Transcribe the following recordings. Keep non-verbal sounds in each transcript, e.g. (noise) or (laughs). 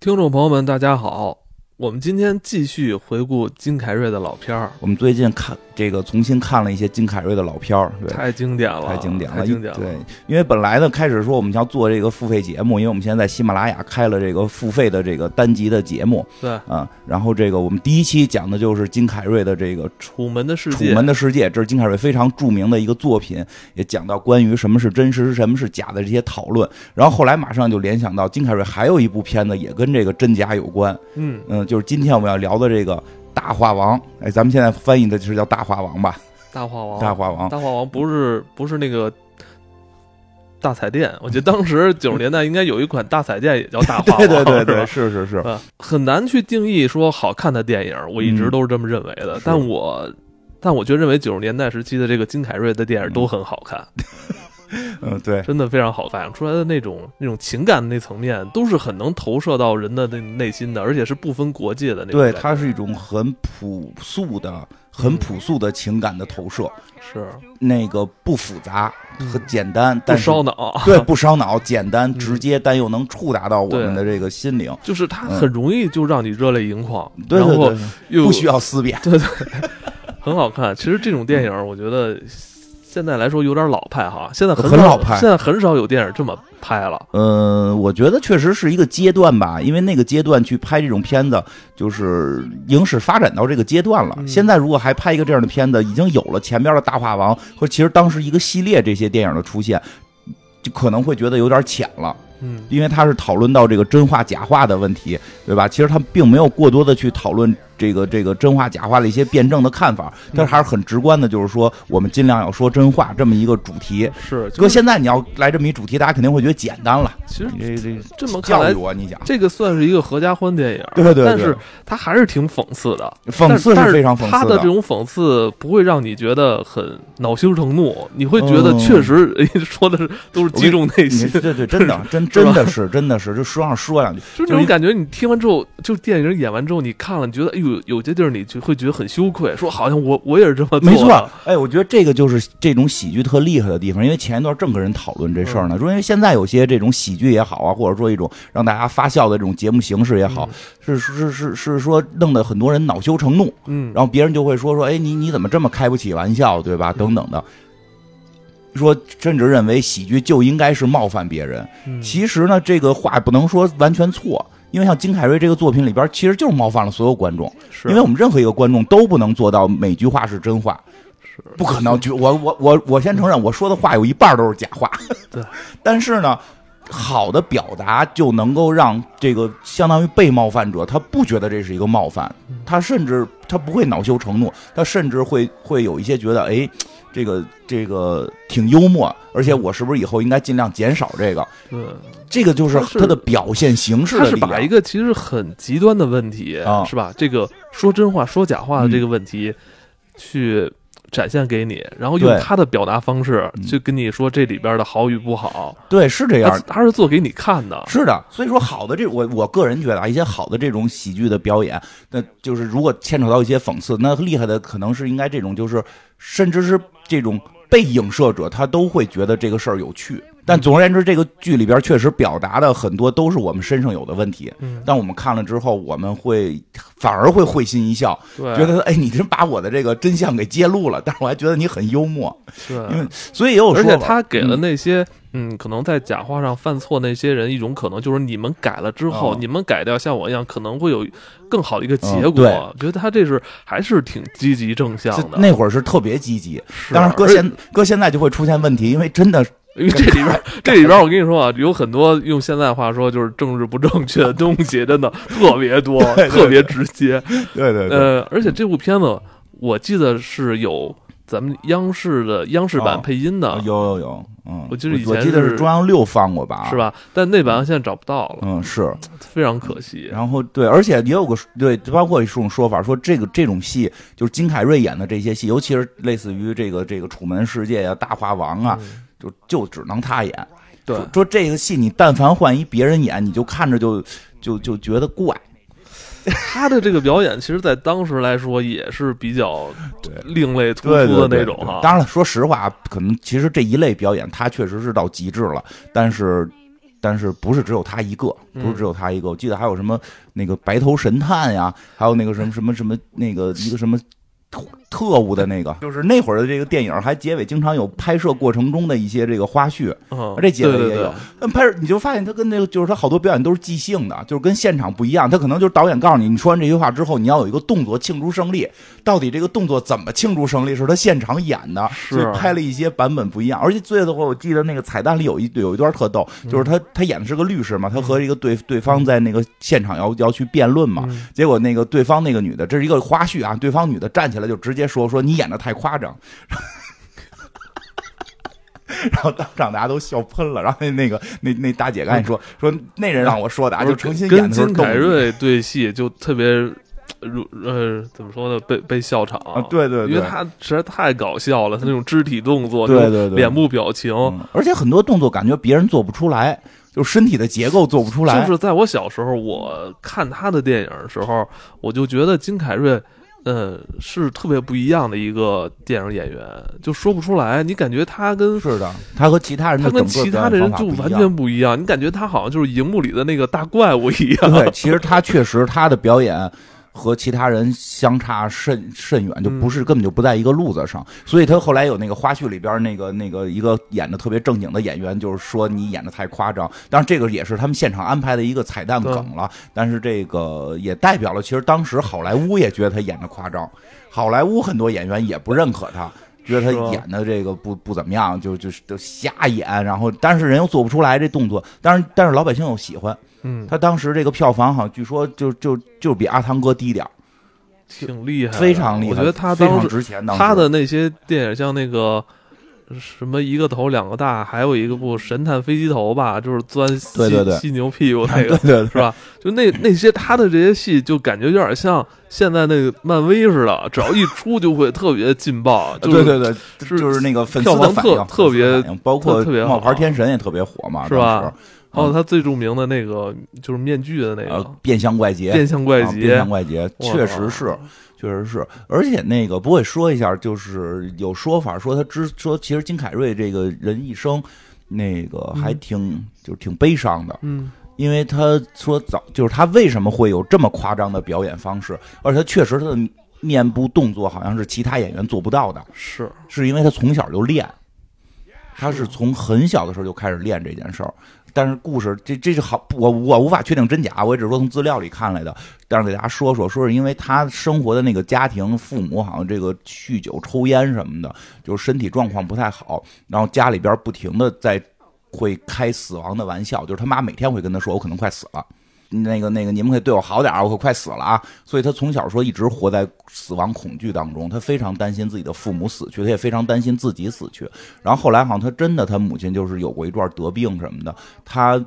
听众朋友们，大家好，我们今天继续回顾金凯瑞的老片儿，我们最近看这个重新看了一些金凯瑞的老片儿，对，太经典了，太经典了，太经典了。对，因为本来呢，开始说我们要做这个付费节目，因为我们现在在喜马拉雅开了这个付费的这个单集的节目，对，啊，然后这个我们第一期讲的就是金凯瑞的这个《楚门的世界楚，门的世界》，这是金凯瑞非常著名的一个作品，也讲到关于什么是真实、什么是假的这些讨论。然后后来马上就联想到金凯瑞还有一部片子也跟这个真假有关，嗯，嗯，就是今天我们要聊的这个。大话王，哎，咱们现在翻译的就是叫大话王吧？大话王，大话王，大话王不是不是那个大彩电，我记得当时九十年代应该有一款大彩电也叫大话王，(laughs) 对对对对，是是是是，很难去定义说好看的电影，我一直都是这么认为的。但我但我却认为九十年代时期的这个金凯瑞的电影都很好看。嗯，(laughs) (laughs) 对，真的非常好，反映出来的那种那种情感的那层面，都是很能投射到人的那内心的，而且是不分国界的那种。对，它是一种很朴素的、很朴素的情感的投射，是那个不复杂很简单，不烧脑。对，不烧脑，简单直接，但又能触达到我们的这个心灵。就是它很容易就让你热泪盈眶，然后又不需要思辨，对对，很好看。其实这种电影，我觉得。现在来说有点老派哈，现在很老派，现在很少有电影这么拍了。嗯，我觉得确实是一个阶段吧，因为那个阶段去拍这种片子，就是影史发展到这个阶段了。现在如果还拍一个这样的片子，已经有了前边的大话王和其实当时一个系列这些电影的出现，就可能会觉得有点浅了。嗯，因为他是讨论到这个真话假话的问题，对吧？其实他并没有过多的去讨论。这个这个真话假话的一些辩证的看法，但是还是很直观的，就是说我们尽量要说真话这么一个主题。是，哥，现在你要来这么一主题，大家肯定会觉得简单了。其实这这这么教育我，你讲这个算是一个合家欢电影，对对对，但是它还是挺讽刺的，讽刺是非常讽刺的。他的这种讽刺不会让你觉得很恼羞成怒，你会觉得确实 (laughs) 说的是都是击中内心。对对，真的 (laughs) 真真的是真的是，就说上说两句，就这种感觉。你听完之后，就电影演完之后，你看了，你觉得哎呦，有些地儿你。就会觉得很羞愧，说好像我我也是这么做。没错，哎，我觉得这个就是这种喜剧特厉害的地方。因为前一段正跟人讨论这事儿呢，说因为现在有些这种喜剧也好啊，或者说一种让大家发笑的这种节目形式也好，是是是是说弄得很多人恼羞成怒。嗯，然后别人就会说说，哎，你你怎么这么开不起玩笑，对吧？等等的，说甚至认为喜剧就应该是冒犯别人。其实呢，这个话不能说完全错。因为像金凯瑞这个作品里边，其实就是冒犯了所有观众。是，因为我们任何一个观众都不能做到每句话是真话，是不可能。就我我我我先承认，我说的话有一半都是假话。对，(laughs) 但是呢，好的表达就能够让这个相当于被冒犯者，他不觉得这是一个冒犯，他甚至他不会恼羞成怒，他甚至会会有一些觉得，哎。这个这个挺幽默，而且我是不是以后应该尽量减少这个？对，这个就是他的表现形式。他是把一个其实很极端的问题，是吧？这个说真话说假话的这个问题，去展现给你，然后用他的表达方式去跟你说这里边的好与不好。对，是这样，他是做给你看的。是的，所以说好的这我我个人觉得啊，一些好的这种喜剧的表演，那就是如果牵扯到一些讽刺，那厉害的可能是应该这种，就是甚至是。这种被影射者，他都会觉得这个事儿有趣。但总而言之，这个剧里边确实表达的很多都是我们身上有的问题。嗯，但我们看了之后，我们会反而会会心一笑，觉得哎，你真把我的这个真相给揭露了。但是我还觉得你很幽默。对，因为所以也有说，而且他给了那些。嗯，可能在假话上犯错那些人，一种可能就是你们改了之后，你们改掉像我一样，可能会有更好的一个结果。觉得他这是还是挺积极正向的。那会儿是特别积极，但是搁现搁现在就会出现问题，因为真的，因为这里边这里边我跟你说啊，有很多用现在话说就是政治不正确的东西，真的特别多，(laughs) 特别直接。对对对。呃，而且这部片子我记得是有咱们央视的央视版配音的，有有有。嗯，我记得以前我记得是中央六放过吧，是吧？但那版现在找不到了，嗯，是非常可惜。然后对，而且也有个对，包括一种说法，说这个这种戏就是金凯瑞演的这些戏，尤其是类似于这个这个《楚门世界》呀、《大话王》啊，就就只能他演。对，说这个戏你但凡换一别人演，你就看着就就就觉得怪。(laughs) 他的这个表演，其实，在当时来说也是比较另类突出的那种哈。当然了，说实话，可能其实这一类表演，他确实是到极致了。但是，但是不是只有他一个，不是只有他一个。我记得还有什么那个白头神探呀，还有那个什么什么什么那个一个什么。特务的那个，就是那会儿的这个电影，还结尾经常有拍摄过程中的一些这个花絮，这结尾也有。那拍你就发现他跟那个，就是他好多表演都是即兴的，就是跟现场不一样。他可能就是导演告诉你，你说完这句话之后，你要有一个动作庆祝胜利。到底这个动作怎么庆祝胜利？是他现场演的，所以拍了一些版本不一样。而且最的话，我记得那个彩蛋里有一有一段特逗，就是他他演的是个律师嘛，他和一个对对方在那个现场要要去辩论嘛，结果那个对方那个女的，这是一个花絮啊，对方女的站起来就直接说说你演的。太夸张，(laughs) 然后当场大家都笑喷了。然后那那个那那大姐赶紧说说那人让我说的，啊就诚心演的金凯瑞对戏就特别如呃怎么说呢？被被笑场啊，对对，因为他实在太搞笑了，他那种肢体动作，对对对，脸部表情，而且很多动作感觉别人做不出来，就身体的结构做不出来。就是在我小时候，我看他的电影的时候，我就觉得金凯瑞。嗯，是特别不一样的一个电影演员，就说不出来。你感觉他跟是的，他和其他人，他跟其他的人就完全不一样。你感觉他好像就是荧幕里的那个大怪物一样。对，其实他确实他的表演。和其他人相差甚甚远，就不是根本就不在一个路子上。所以他后来有那个花絮里边那个那个一个演的特别正经的演员，就是说你演的太夸张。当然这个也是他们现场安排的一个彩蛋梗了。但是这个也代表了，其实当时好莱坞也觉得他演的夸张，好莱坞很多演员也不认可他，觉得他演的这个不不怎么样，就就是都瞎演。然后但是人又做不出来这动作，但是但是老百姓又喜欢。嗯，他当时这个票房好像据说就就就比阿汤哥低点挺厉害，非常厉害。我觉得他当时值钱，他的那些电影像那个什么一个头两个大，还有一个部《神探飞机头》吧，就是钻对对对犀牛屁股那个，(laughs) 对对是吧？就那那些他的这些戏，就感觉有点像现在那个漫威似的，只要一出就会特别劲爆。(laughs) 对对对，是就是那个粉丝的反应特别，包括特别冒牌天神也特别火嘛，是吧？哦，他最著名的那个就是面具的那个。变相怪杰，变相怪杰，变相怪杰，确实是，确实是。而且那个不会说一下，就是有说法说他之说，其实金凯瑞这个人一生那个还挺就是挺悲伤的，嗯，因为他说早就是他为什么会有这么夸张的表演方式，而且他确实他的面部动作好像是其他演员做不到的，是。是因为他从小就练，他是。从很小的时候就开始练这件事儿。但是故事这这是好，我我无法确定真假，我也只是说从资料里看来的。但是给大家说说，说是因为他生活的那个家庭，父母好像这个酗酒、抽烟什么的，就是身体状况不太好，然后家里边不停的在会开死亡的玩笑，就是他妈每天会跟他说：“我可能快死了。”那个那个，你们可以对我好点我可快死了啊！所以他从小说一直活在死亡恐惧当中，他非常担心自己的父母死去，他也非常担心自己死去。然后后来好像他真的，他母亲就是有过一段得病什么的，他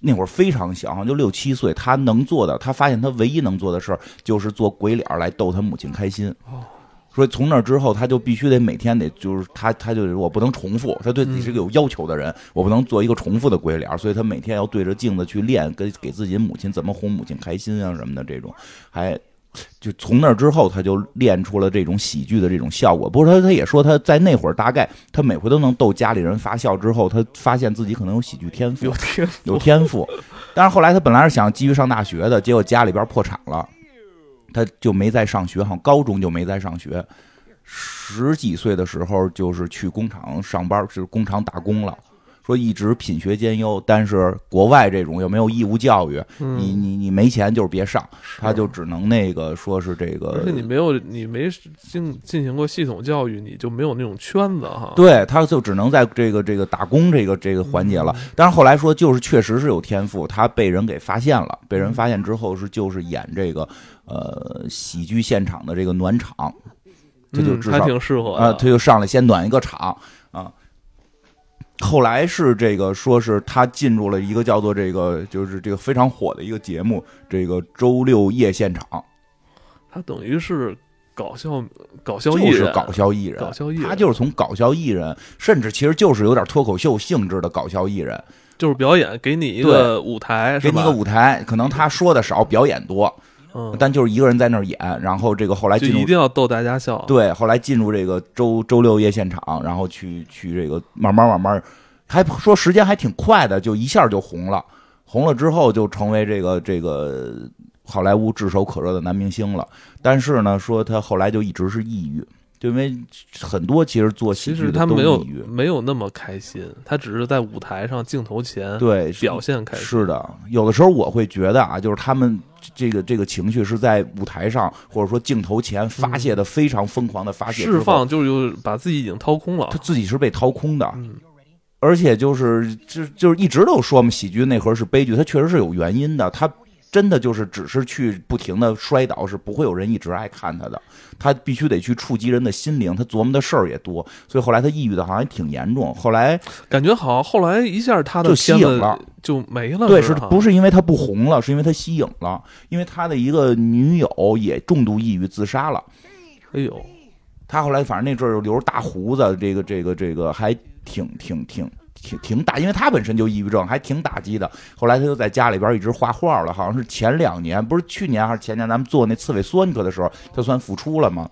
那会儿非常小，好像就六七岁，他能做的，他发现他唯一能做的事儿就是做鬼脸来逗他母亲开心。所以从那之后，他就必须得每天得就是他，他就我不能重复，他对自己是个有要求的人，我不能做一个重复的鬼脸，所以他每天要对着镜子去练，跟给自己母亲怎么哄母亲开心啊什么的这种，还就从那之后，他就练出了这种喜剧的这种效果。不过他他也说他在那会儿大概他每回都能逗家里人发笑，之后他发现自己可能有喜剧天赋，有天有天赋，但是后来他本来是想继续上大学的，结果家里边破产了。他就没再上学，好像高中就没再上学，十几岁的时候就是去工厂上班，就是工厂打工了。说一直品学兼优，但是国外这种又没有义务教育，你你你没钱就是别上，他就只能那个说是这个。而且你没有你没进进行过系统教育，你就没有那种圈子哈。对，他就只能在这个这个打工这个这个环节了。但是后来说，就是确实是有天赋，他被人给发现了，被人发现之后是就是演这个呃喜剧现场的这个暖场，这就至少挺适合啊，他就上来先暖一个场啊。后来是这个，说是他进入了一个叫做这个，就是这个非常火的一个节目，这个周六夜现场。他等于是搞笑搞笑艺人，搞笑艺人，搞笑艺人。他就是从搞笑艺人，甚至其实就是有点脱口秀性质的搞笑艺人，就是表演，给你一个舞台，给你一个舞台，可能他说的少，表演多。嗯，但就是一个人在那儿演，然后这个后来进入一定要逗大家笑。对，后来进入这个周周六夜现场，然后去去这个慢慢慢慢还说时间还挺快的，就一下就红了，红了之后就成为这个这个好莱坞炙手可热的男明星了。但是呢，说他后来就一直是抑郁。就因为很多其实做其实他没有没有那么开心，他只是在舞台上镜头前对表现开心。是的，有的时候我会觉得啊，就是他们这个这个情绪是在舞台上或者说镜头前发泄的非常疯狂的发泄释放，就是把自己已经掏空了。他自己是被掏空的，而且就是就就是一直都说嘛，喜剧内核是悲剧，它确实是有原因的。他真的就是只是去不停的摔倒，是不会有人一直爱看他的。他必须得去触及人的心灵，他琢磨的事儿也多，所以后来他抑郁的好像也挺严重。后来感觉好像后来一下他的就吸引了，就没了。对，是不是因为他不红了？是因为他吸引了，因为他的一个女友也重度抑郁自杀了。哎呦，他后来反正那阵儿留着大胡子，这个这个这个还挺挺挺。挺挺打，因为他本身就抑郁症，还挺打击的。后来他就在家里边一直画画了，好像是前两年，不是去年还是前年，咱们做那刺猬索尼克的时候，他算复出了吗？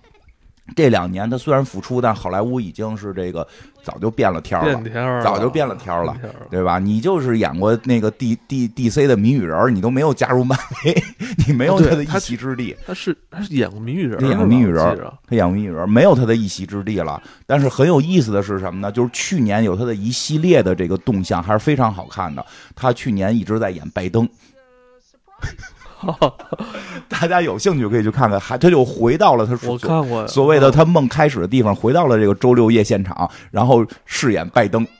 这两年他虽然复出，但好莱坞已经是这个早就变了天了，早就变了天了，对吧？你就是演过那个 D D D C 的谜语人，你都没有加入漫威，(laughs) 你没有他的一席之地。他是他是演过谜语人，他演过谜语人，他演过谜语人，没有他的一席之地了。但是很有意思的是什么呢？就是去年有他的一系列的这个动向，还是非常好看的。他去年一直在演拜登。(laughs) 大家有兴趣可以去看看，还他就回到了他我看过所谓的他梦开始的地方，回到了这个周六夜现场，然后饰演拜登。(laughs)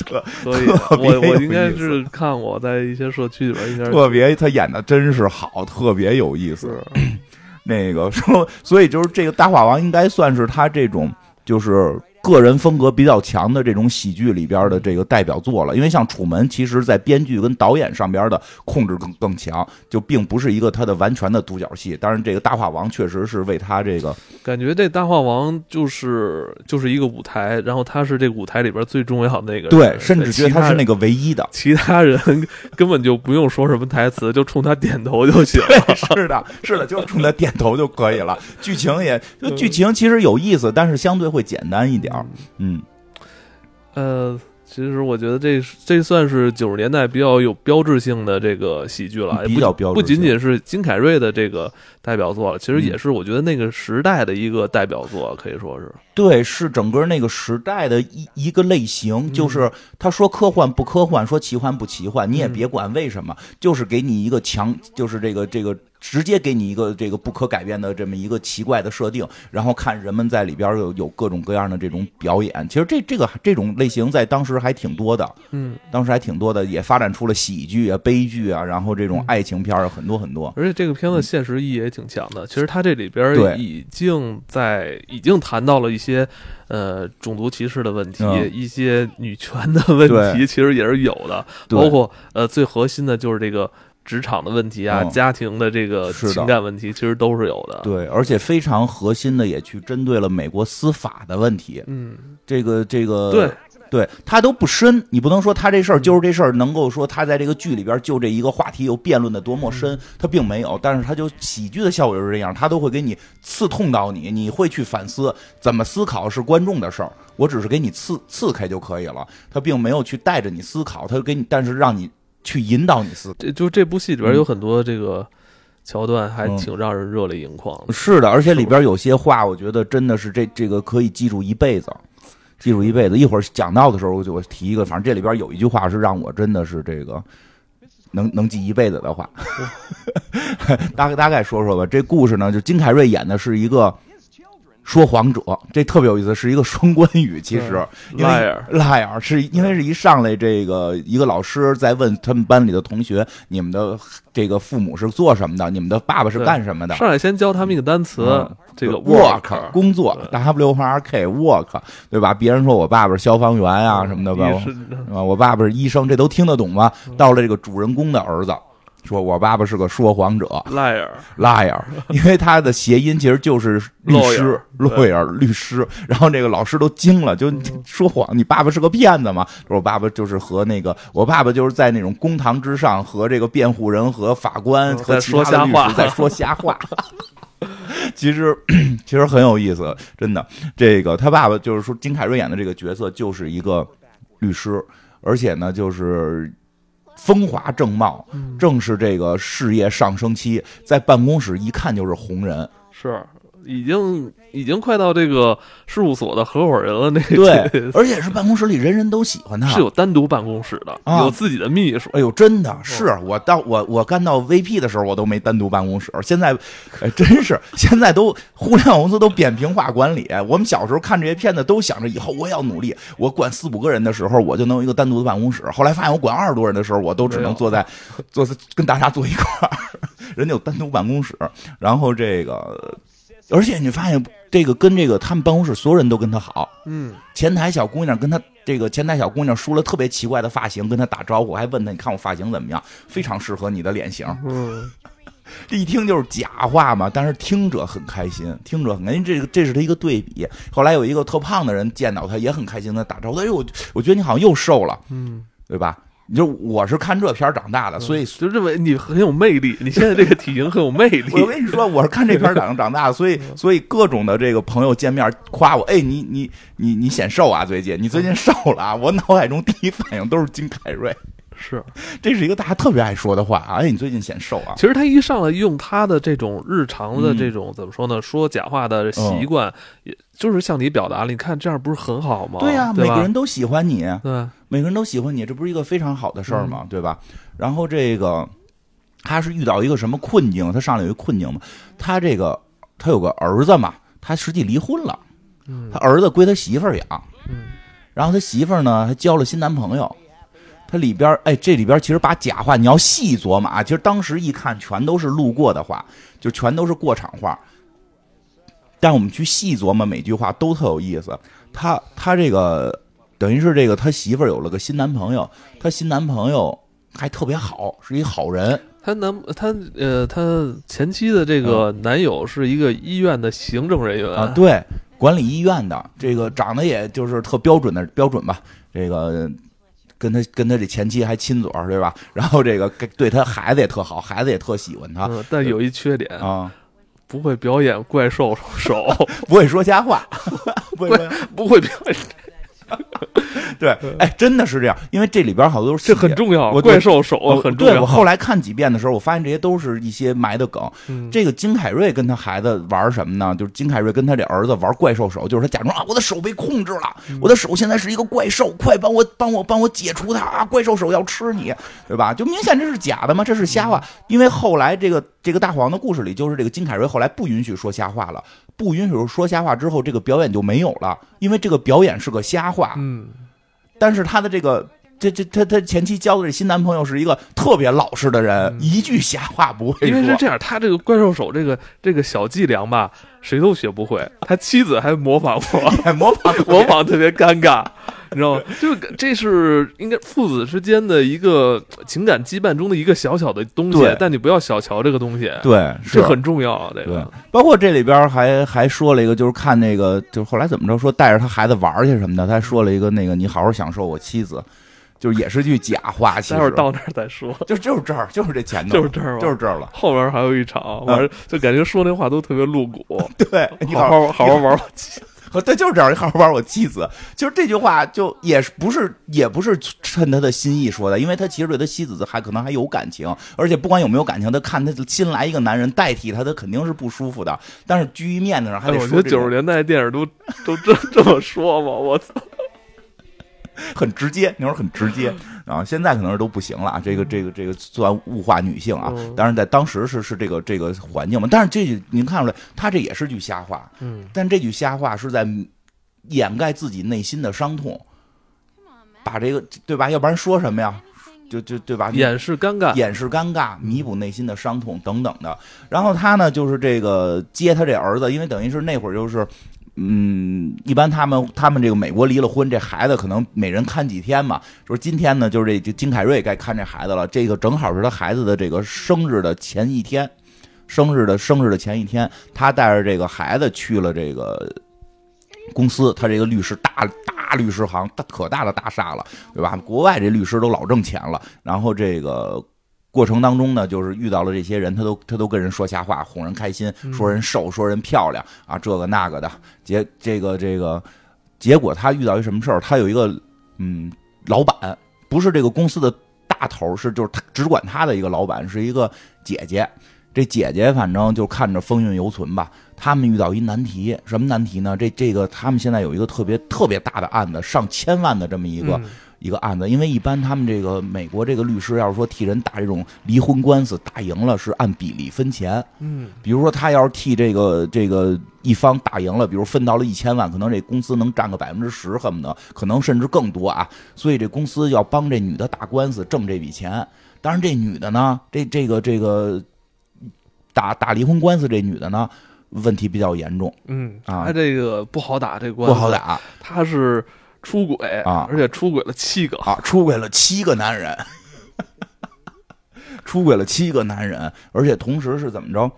(laughs) 特可以，我我应该是看我，在一些社区里边应该特别他演的真是好，特别有意思。(clears throat) 那个说，所以就是这个大话王应该算是他这种就是。个人风格比较强的这种喜剧里边的这个代表作了，因为像《楚门》，其实在编剧跟导演上边的控制更更强，就并不是一个他的完全的独角戏。当然，这个大话王确实是为他这个感觉，这大话王就是就是一个舞台，然后他是这个舞台里边最重要的那个，对，甚至觉得他是那个唯一的，其他人根本就不用说什么台词，就冲他点头就行。(laughs) 是的，是的，就冲他点头就可以了。剧情也，剧情其实有意思，但是相对会简单一点。嗯，呃，其实我觉得这这算是九十年代比较有标志性的这个喜剧了，比较标志，不仅仅是金凯瑞的这个代表作了，其实也是我觉得那个时代的一个代表作，可以说是。对，是整个那个时代的一一个类型，就是他说科幻不科幻，说奇幻不奇幻，你也别管为什么，就是给你一个强，就是这个这个。直接给你一个这个不可改变的这么一个奇怪的设定，然后看人们在里边有有各种各样的这种表演。其实这这个这种类型在当时还挺多的，嗯，当时还挺多的，也发展出了喜剧啊、悲剧啊，然后这种爱情片儿很多很多。而且这个片子现实意义也挺强的。其实它这里边已经在已经谈到了一些呃种族歧视的问题，一些女权的问题，其实也是有的。包括呃最核心的就是这个。职场的问题啊，家庭的这个情感问题，其实都是有的。对，而且非常核心的，也去针对了美国司法的问题。嗯，这个这个，对，对他都不深，你不能说他这事儿就是这事儿，能够说他在这个剧里边就这一个话题有辩论的多么深，他并没有。但是他就喜剧的效果就是这样，他都会给你刺痛到你，你会去反思怎么思考是观众的事儿，我只是给你刺刺开就可以了。他并没有去带着你思考，他给你，但是让你。去引导你思，这就这部戏里边有很多这个桥段，还挺让人热泪盈眶。是的，而且里边有些话，我觉得真的是这这个可以记住一辈子，记住一辈子。一会儿讲到的时候，我就提一个，反正这里边有一句话是让我真的是这个能能记一辈子的话。(laughs) 大概大概说说吧，这故事呢，就金凯瑞演的是一个。说谎者，这特别有意思，是一个双关语。其实，liar，liar 是因为是一上来，这个一个老师在问他们班里的同学：“你们的这个父母是做什么的？你们的爸爸是干什么的？”上来先教他们一个单词，这个 work 工作，W R K work，对吧？别人说我爸爸是消防员啊什么的吧，啊，我爸爸是医生，这都听得懂吗？到了这个主人公的儿子。说我爸爸是个说谎者，liar，liar，(laughs) 因为他的谐音其实就是律师，lawyer，律师。然后这个老师都惊了，就 (laughs) 说谎，你爸爸是个骗子吗？我爸爸就是和那个，我爸爸就是在那种公堂之上和这个辩护人和法官和其他的律师在说瞎话。(laughs) 其实其实很有意思，真的。这个他爸爸就是说金凯瑞演的这个角色就是一个律师，而且呢就是风华正茂，正是这个事业上升期，在办公室一看就是红人，是。已经已经快到这个事务所的合伙人了，那个对，(laughs) 而且是办公室里人人都喜欢他，是有单独办公室的，有自己的秘书。哎呦，真的是我到我我干到 VP 的时候，我都没单独办公室。现在，哎，真是 (laughs) 现在都互联网公司都扁平化管理。我们小时候看这些片子，都想着以后我也要努力，我管四五个人的时候，我就能有一个单独的办公室。后来发现我管二十多人的时候，我都只能坐在 (laughs) 坐在跟大家坐一块儿，人家有单独办公室，然后这个。而且你发现这个跟这个他们办公室所有人都跟他好，嗯，前台小姑娘跟他这个前台小姑娘梳了特别奇怪的发型，跟他打招呼，还问他你看我发型怎么样，非常适合你的脸型，嗯，这 (laughs) 一听就是假话嘛，但是听者很开心，听者很开心，这个这是他一个对比。后来有一个特胖的人见到他也很开心的打招呼，哎呦我我觉得你好像又瘦了，嗯，对吧？就我是看这片长大的，所以就认为你很有魅力。你现在这个体型很有魅力。(laughs) 我跟你说，我是看这片长长大的，所以所以各种的这个朋友见面夸我，哎，你你你你显瘦啊，最近你最近瘦了啊！我脑海中第一反应都是金凯瑞。是，这是一个大家特别爱说的话啊！哎，你最近显瘦啊？其实他一上来用他的这种日常的这种怎么说呢？说假话的习惯，也就是向你表达了。你看这样不是很好吗？对呀，每个人都喜欢你，对，每个人都喜欢你，这不是一个非常好的事儿吗？对吧？然后这个他是遇到一个什么困境？他上来有一个困境嘛？他这个他有个儿子嘛？他实际离婚了，他儿子归他媳妇儿养，嗯，然后他媳妇儿呢还交了新男朋友。他里边哎，这里边其实把假话你要细琢磨啊，其实当时一看全都是路过的话，就全都是过场话。但我们去细琢磨每句话都特有意思。他他这个等于是这个他媳妇儿有了个新男朋友，他新男朋友还特别好，是一好人。他男他呃他前妻的这个男友是一个医院的行政人员啊，对，管理医院的，这个长得也就是特标准的标准吧，这个。跟他跟他这前妻还亲嘴儿，对吧？(laughs) 然后这个对他孩子也特好，孩子也特喜欢他。但有一缺点啊，不会表演怪兽手，(laughs) 不会说瞎话，(laughs) 不会不会表演。对，哎，真的是这样，因为这里边好多这很重要，怪兽手很重要。对我后来看几遍的时候，我发现这些都是一些埋的梗。这个金凯瑞跟他孩子玩什么呢？就是金凯瑞跟他这儿子玩怪兽手，就是他假装啊，我的手被控制了，我的手现在是一个怪兽，快帮我帮我帮我解除它啊！怪兽手要吃你，对吧？就明显这是假的嘛？这是瞎话。因为后来这个这个大黄的故事里，就是这个金凯瑞后来不允许说瞎话了。不允许说瞎话之后，这个表演就没有了，因为这个表演是个瞎话。嗯，但是他的这个这这他他前妻交的这新男朋友是一个特别老实的人，一句瞎话不会说。因为是这样，他这个怪兽手这个这个小伎俩吧，谁都学不会。他妻子还模仿过，(laughs) 模仿模仿特别尴尬。你知道吗？就这是应该父子之间的一个情感羁绊中的一个小小的东西，但你不要小瞧这个东西，对，这很重要。这个包括这里边还还说了一个，就是看那个，就是后来怎么着说带着他孩子玩去什么的，他还说了一个那个你好好享受我妻子，就也是句假话。待会儿到那儿再说，就就是这儿，就是这前头，就是这儿，就是这儿了。后边还有一场，完就感觉说那话都特别露骨。(laughs) 对，你好好好好玩我妻。(laughs) 和他就是这样，好好玩我妻子，就是这句话，就也不是也不是趁他的心意说的，因为他其实对他妻子还可能还有感情，而且不管有没有感情，他看他新来一个男人代替他，他肯定是不舒服的。但是居于面子上，还得说。我觉得九十年代电影都都这这么说吗？我操！很直接，那会儿很直接啊，现在可能是都不行了。这个这个这个算物化女性啊，当然在当时是是这个这个环境嘛。但是这您看出来，他这也是句瞎话，嗯，但这句瞎话是在掩盖自己内心的伤痛，把这个对吧？要不然说什么呀？就就对吧？掩饰尴尬，掩饰尴尬，弥补内心的伤痛等等的。然后他呢，就是这个接他这儿子，因为等于是那会儿就是。嗯，一般他们他们这个美国离了婚，这孩子可能每人看几天嘛。说今天呢，就是这金凯瑞该看这孩子了。这个正好是他孩子的这个生日的前一天，生日的生日的前一天，他带着这个孩子去了这个公司。他这个律师大大律师行，大可大的大厦了，对吧？国外这律师都老挣钱了。然后这个过程当中呢，就是遇到了这些人，他都他都跟人说瞎话，哄人开心，说人瘦，说人漂亮啊，这个那个的。结这个这个，结果他遇到一什么事儿？他有一个嗯，老板不是这个公司的大头，是就是他只管他的一个老板，是一个姐姐。这姐姐反正就看着风韵犹存吧。他们遇到一难题，什么难题呢？这这个他们现在有一个特别特别大的案子，上千万的这么一个。一个案子，因为一般他们这个美国这个律师要是说替人打这种离婚官司，打赢了是按比例分钱。嗯，比如说他要是替这个这个一方打赢了，比如分到了一千万，可能这公司能占个百分之十，恨不得可能甚至更多啊。所以这公司要帮这女的打官司挣这笔钱。当然这女的呢，这这个这个打打离婚官司这女的呢，问题比较严重。嗯啊，她这个不好打，这官司不好打，她是。出轨啊，而且出轨了七个啊，出轨了七个男人，(laughs) 出轨了七个男人，而且同时是怎么着？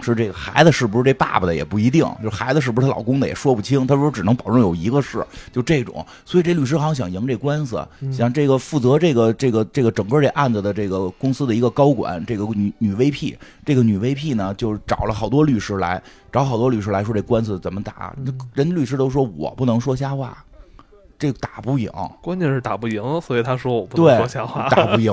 是这个孩子是不是这爸爸的也不一定，就孩子是不是她老公的也说不清。他说只能保证有一个是，就这种。所以这律师好像想赢这官司，想这个负责这个这个这个整个这案子的这个公司的一个高管，这个女女 VP，这个女 VP 呢，就是找了好多律师来，找好多律师来说这官司怎么打。人律师都说我不能说瞎话。这个打不赢，关键是打不赢，所以他说我不能说瞎话。(laughs) 打不赢，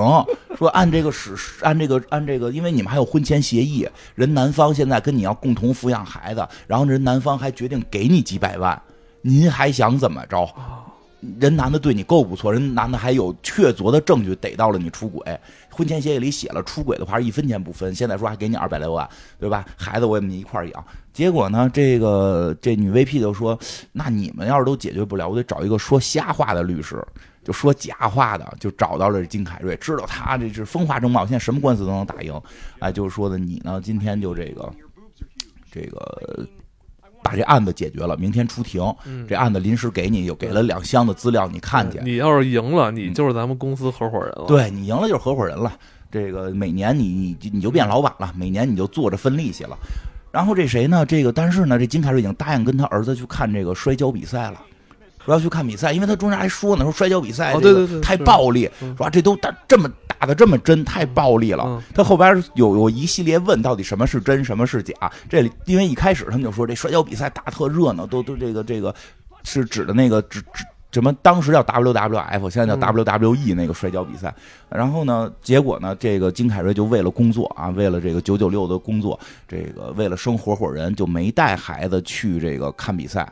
说按这个史，按这个按这个，因为你们还有婚前协议，人男方现在跟你要共同抚养孩子，然后人男方还决定给你几百万，您还想怎么着？人男的对你够不错，人男的还有确凿的证据逮到了你出轨，婚前协议里写了出轨的话一分钱不分，现在说还给你二百来万，对吧？孩子我也你一块养。结果呢，这个这女 VP 就说：“那你们要是都解决不了，我得找一个说瞎话的律师，就说假话的，就找到了金凯瑞，知道他这是风华正茂，现在什么官司都能打赢。哎，就是说的你呢，今天就这个这个。”把这案子解决了，明天出庭。这案子临时给你，又给了两箱的资料，你看去。你要是赢了，你就是咱们公司合伙人了。对你赢了就是合伙人了。这个每年你你你就变老板了，每年你就坐着分利息了。然后这谁呢？这个但是呢，这金凯瑞已经答应跟他儿子去看这个摔跤比赛了。说要去看比赛，因为他中间还说呢，说摔跤比赛这个太暴力，说这都打这么打的这么真，太暴力了。他后边有有一系列问，到底什么是真，什么是假？这里因为一开始他们就说这摔跤比赛打特热闹，都都这个这个是指的那个指指什么？当时叫 WWF，现在叫 WWE 那个摔跤比赛。然后呢，结果呢，这个金凯瑞就为了工作啊，为了这个九九六的工作，这个为了生合伙人，就没带孩子去这个看比赛。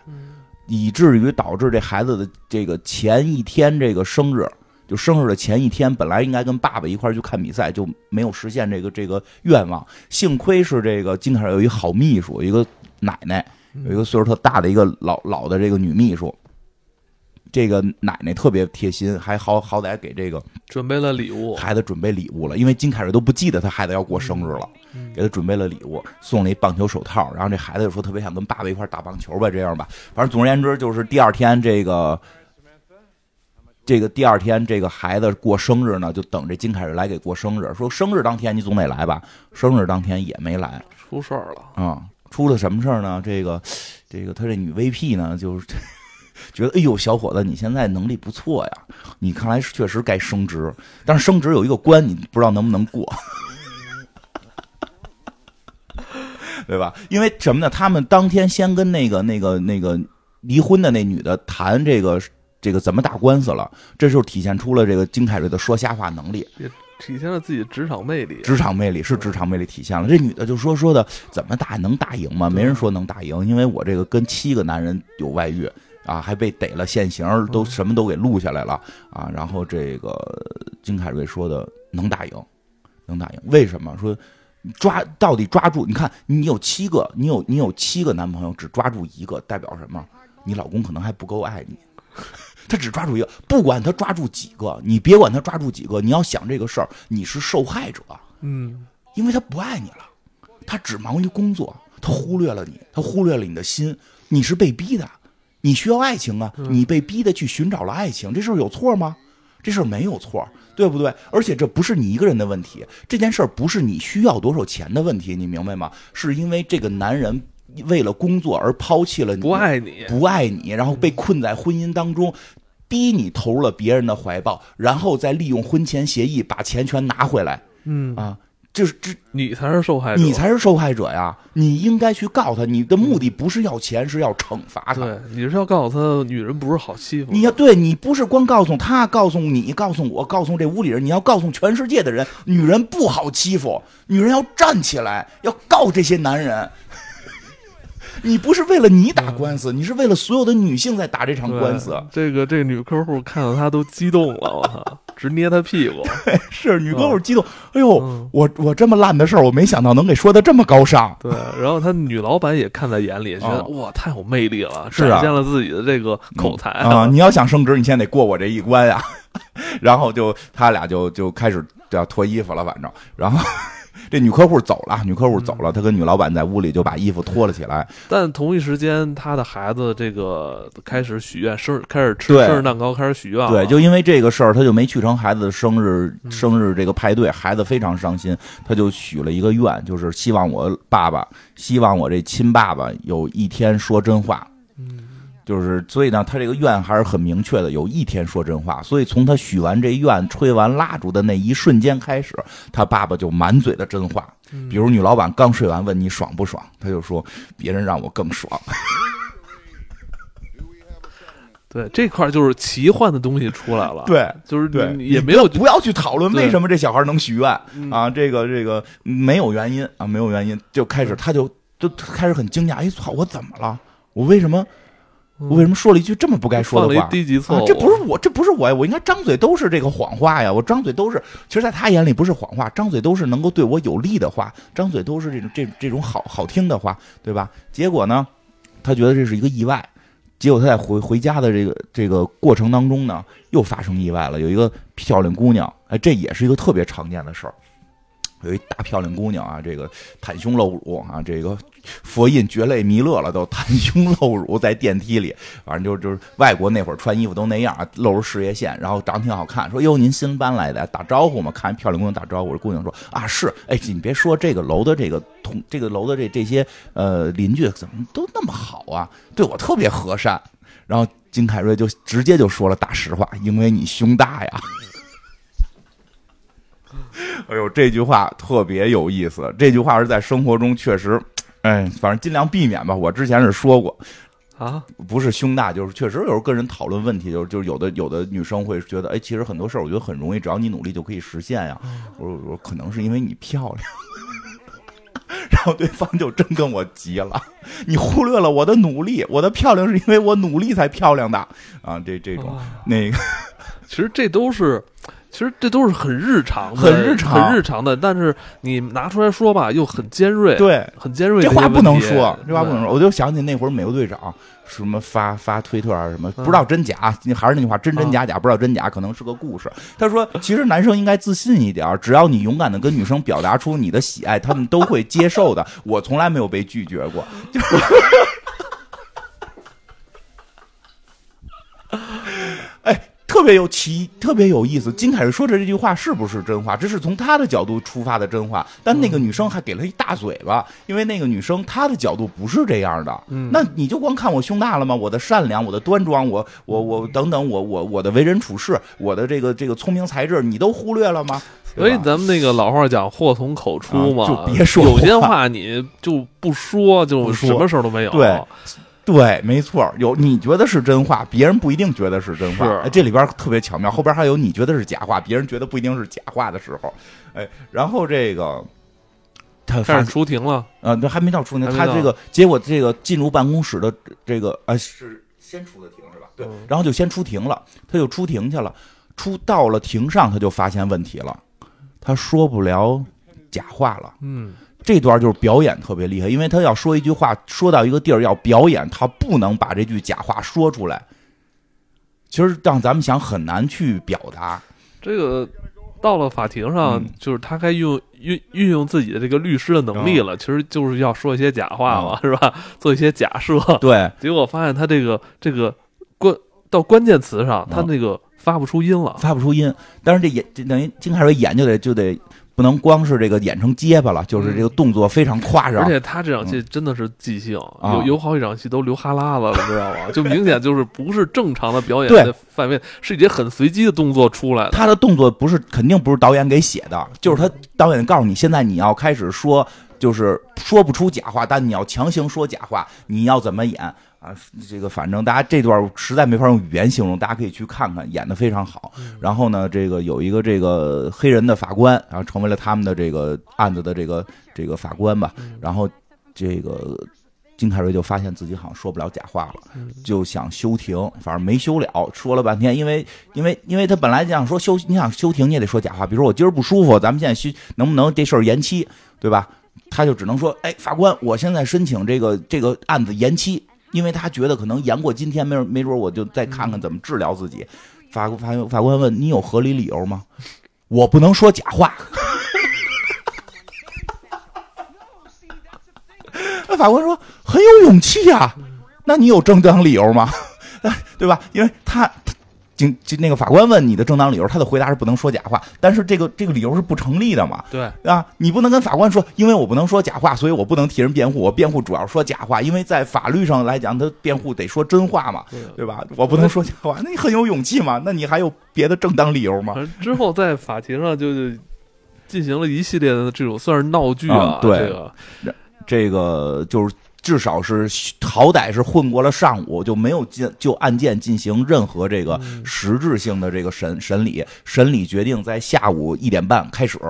以至于导致这孩子的这个前一天这个生日，就生日的前一天，本来应该跟爸爸一块去看比赛，就没有实现这个这个愿望。幸亏是这个金凯有一好秘书，一个奶奶，有一个岁数特大的一个老老的这个女秘书。这个奶奶特别贴心，还好好歹给这个准备了礼物，孩子准备礼物了，因为金凯瑞都不记得他孩子要过生日了，给他准备了礼物，送了一棒球手套，然后这孩子就说特别想跟爸爸一块打棒球吧，这样吧，反正总而言之就是第二天这个，这个第二天这个孩子过生日呢，就等着金凯瑞来给过生日，说生日当天你总得来吧，生日当天也没来，出事儿了。啊，出了什么事儿呢？这个，这个他这女 VP 呢，就是。(laughs) 觉得哎呦，小伙子，你现在能力不错呀！你看来确实该升职，但是升职有一个关，你不知道能不能过，(laughs) 对吧？因为什么呢？他们当天先跟那个、那个、那个离婚的那女的谈这个、这个怎么打官司了，这时候体现出了这个金凯瑞的说瞎话能力，也体现了自己的职场魅力。职场魅力是职场魅力体现了。这女的就说说的怎么打能打赢吗？没人说能打赢，因为我这个跟七个男人有外遇。啊，还被逮了现行，都什么都给录下来了啊！然后这个金凯瑞说的能打赢，能打赢，为什么？说抓到底抓住？你看你有七个，你有你有七个男朋友，只抓住一个，代表什么？你老公可能还不够爱你，(laughs) 他只抓住一个，不管他抓住几个，你别管他抓住几个，你要想这个事儿，你是受害者，嗯，因为他不爱你了，他只忙于工作，他忽略了你，他忽略了你的心，你是被逼的。你需要爱情啊！你被逼的去寻找了爱情，这事儿有错吗？这事儿没有错，对不对？而且这不是你一个人的问题，这件事儿不是你需要多少钱的问题，你明白吗？是因为这个男人为了工作而抛弃了你，不爱你，不爱你，然后被困在婚姻当中，逼你投入了别人的怀抱，然后再利用婚前协议把钱全拿回来。嗯啊。就是这，你才是受害者，你才是受害者呀！你应该去告他，你的目的不是要钱，是要惩罚他。对，你是要告诉他，女人不是好欺负。你要对你不是光告诉他，告诉你，告诉我，告诉这屋里人，你要告诉全世界的人，女人不好欺负，女人要站起来，要告这些男人。你不是为了你打官司，你是为了所有的女性在打这场官司。这个这个女客户看到他都激动了，我操，(laughs) 直捏他屁股。(laughs) 是女客户激动，哎呦，我我这么烂的事儿，我没想到能给说的这么高尚。对，然后他女老板也看在眼里，觉得哇，太有魅力了，展现了自己的这个口才啊！你要想升职，你先得过我这一关呀。(laughs) 然后就他俩就就开始要脱衣服了，反正然后。这女客户走了，女客户走了，她跟女老板在屋里就把衣服脱了起来。但同一时间，她的孩子这个开始许愿，生开始吃生日蛋糕，开始许愿。对，就因为这个事儿，他就没去成孩子的生日生日这个派对，孩子非常伤心，她就许了一个愿，就是希望我爸爸，希望我这亲爸爸有一天说真话。嗯。就是，所以呢，他这个愿还是很明确的，有一天说真话。所以从他许完这愿、吹完蜡烛的那一瞬间开始，他爸爸就满嘴的真话。比如女老板刚睡完，问你爽不爽，他就说别人让我更爽。对，这块就是奇幻的东西出来了。(laughs) 对，就是对，也没有不要去讨论为什么这小孩能许愿啊，这个这个没有原因啊，没有原因就开始他就就开始很惊讶，哎，操，我怎么了？我为什么？我为什么说了一句这么不该说的话？低级错误，这不是我，这不是我呀！我应该张嘴都是这个谎话呀！我张嘴都是，其实，在他眼里不是谎话，张嘴都是能够对我有利的话，张嘴都是这种这这种好好听的话，对吧？结果呢，他觉得这是一个意外，结果他在回回家的这个这个过程当中呢，又发生意外了。有一个漂亮姑娘，哎，这也是一个特别常见的事儿。有一大漂亮姑娘啊，这个袒胸露乳啊，这个佛印绝类弥勒了，都袒胸露乳在电梯里，反正就就是外国那会儿穿衣服都那样啊，露出事业线，然后长得挺好看。说哟，您新搬来的，打招呼嘛，看漂亮姑娘打招呼。这姑娘说啊，是，哎，你别说这个楼的这个同这个楼的这这些呃邻居怎么都那么好啊，对我特别和善。然后金凯瑞就直接就说了大实话，因为你胸大呀。哎呦，这句话特别有意思。这句话是在生活中确实，哎，反正尽量避免吧。我之前是说过，啊，不是胸大，就是确实有时候跟人讨论问题，就是就是有的有的女生会觉得，哎，其实很多事儿我觉得很容易，只要你努力就可以实现呀。我我可能是因为你漂亮，(laughs) 然后对方就真跟我急了，你忽略了我的努力，我的漂亮是因为我努力才漂亮的啊。这这种那个，其实这都是。其实这都是很日常的，很日常、很日常的，但是你拿出来说吧，又很尖锐，对，很尖锐。这话不能说，这话不能说。我就想起那会儿美国队长什么发发推特啊什么，不知道真假，还是那句话，真真假假，不知道真假，可能是个故事。他说，其实男生应该自信一点，只要你勇敢的跟女生表达出你的喜爱，他们都会接受的。我从来没有被拒绝过。哎。特别有奇，特别有意思。金凯瑞说的这句话是不是真话？这是从他的角度出发的真话。但那个女生还给了一大嘴巴，因为那个女生她的角度不是这样的。那你就光看我胸大了吗？我的善良，我的端庄，我我我等等，我我我的为人处事，我的这个这个聪明才智，你都忽略了吗？所以咱们那个老话讲，祸从口出嘛，就别说有些话你就不说，就什么事儿都没有。对。对，没错，有你觉得是真话，别人不一定觉得是真话。哎，这里边特别巧妙，后边还有你觉得是假话，别人觉得不一定是假话的时候。哎，然后这个他开始出庭了，呃，还没到出庭，他这个结果这个进入办公室的这个啊是先出的庭是吧？对，然后就先出庭了，他就出庭去了，出到了庭上他就发现问题了，他说不了假话了，嗯。这段就是表演特别厉害，因为他要说一句话，说到一个地儿要表演，他不能把这句假话说出来。其实让咱们想很难去表达。这个到了法庭上，就是他该用运运用自己的这个律师的能力了，其实就是要说一些假话嘛，是吧？做一些假设。(laughs) 对。结果发现他这个这个关到关键词上，他那个发不出音了，发不出音。但是这眼等于金凯瑞演就得就得。不能光是这个演成结巴了，就是这个动作非常夸张。而且他这场戏真的是即兴，有有好几场戏都流哈喇子了，你知道吗？就明显就是不是正常的表演的范围，是一些很随机的动作出来的。他的动作不是肯定不是导演给写的，就是他导演告诉你，现在你要开始说，就是说不出假话，但你要强行说假话，你要怎么演？啊，这个反正大家这段实在没法用语言形容，大家可以去看看，演的非常好。然后呢，这个有一个这个黑人的法官，然后成为了他们的这个案子的这个这个法官吧。然后这个金凯瑞就发现自己好像说不了假话了，就想休庭，反正没休了，说了半天，因为因为因为他本来想说休，你想休庭你也得说假话，比如说我今儿不舒服，咱们现在休能不能这事儿延期，对吧？他就只能说，哎，法官，我现在申请这个这个案子延期。因为他觉得可能延过今天，没没准我就再看看怎么治疗自己。法法法官问你有合理理由吗？我不能说假话。那 (laughs) 法官说很有勇气呀，那你有正当理由吗？(laughs) 对吧？因为他。经就那个法官问你的正当理由，他的回答是不能说假话，但是这个这个理由是不成立的嘛？对啊，你不能跟法官说，因为我不能说假话，所以我不能替人辩护，我辩护主要说假话，因为在法律上来讲，他辩护得说真话嘛，对吧？我不能说假话，那你很有勇气嘛？那你还有别的正当理由吗？之后在法庭上就进行了一系列的这种算是闹剧啊，对，这个这个就是。至少是好歹是混过了上午，就没有进就案件进行任何这个实质性的这个审审理。审理决定在下午一点半开始。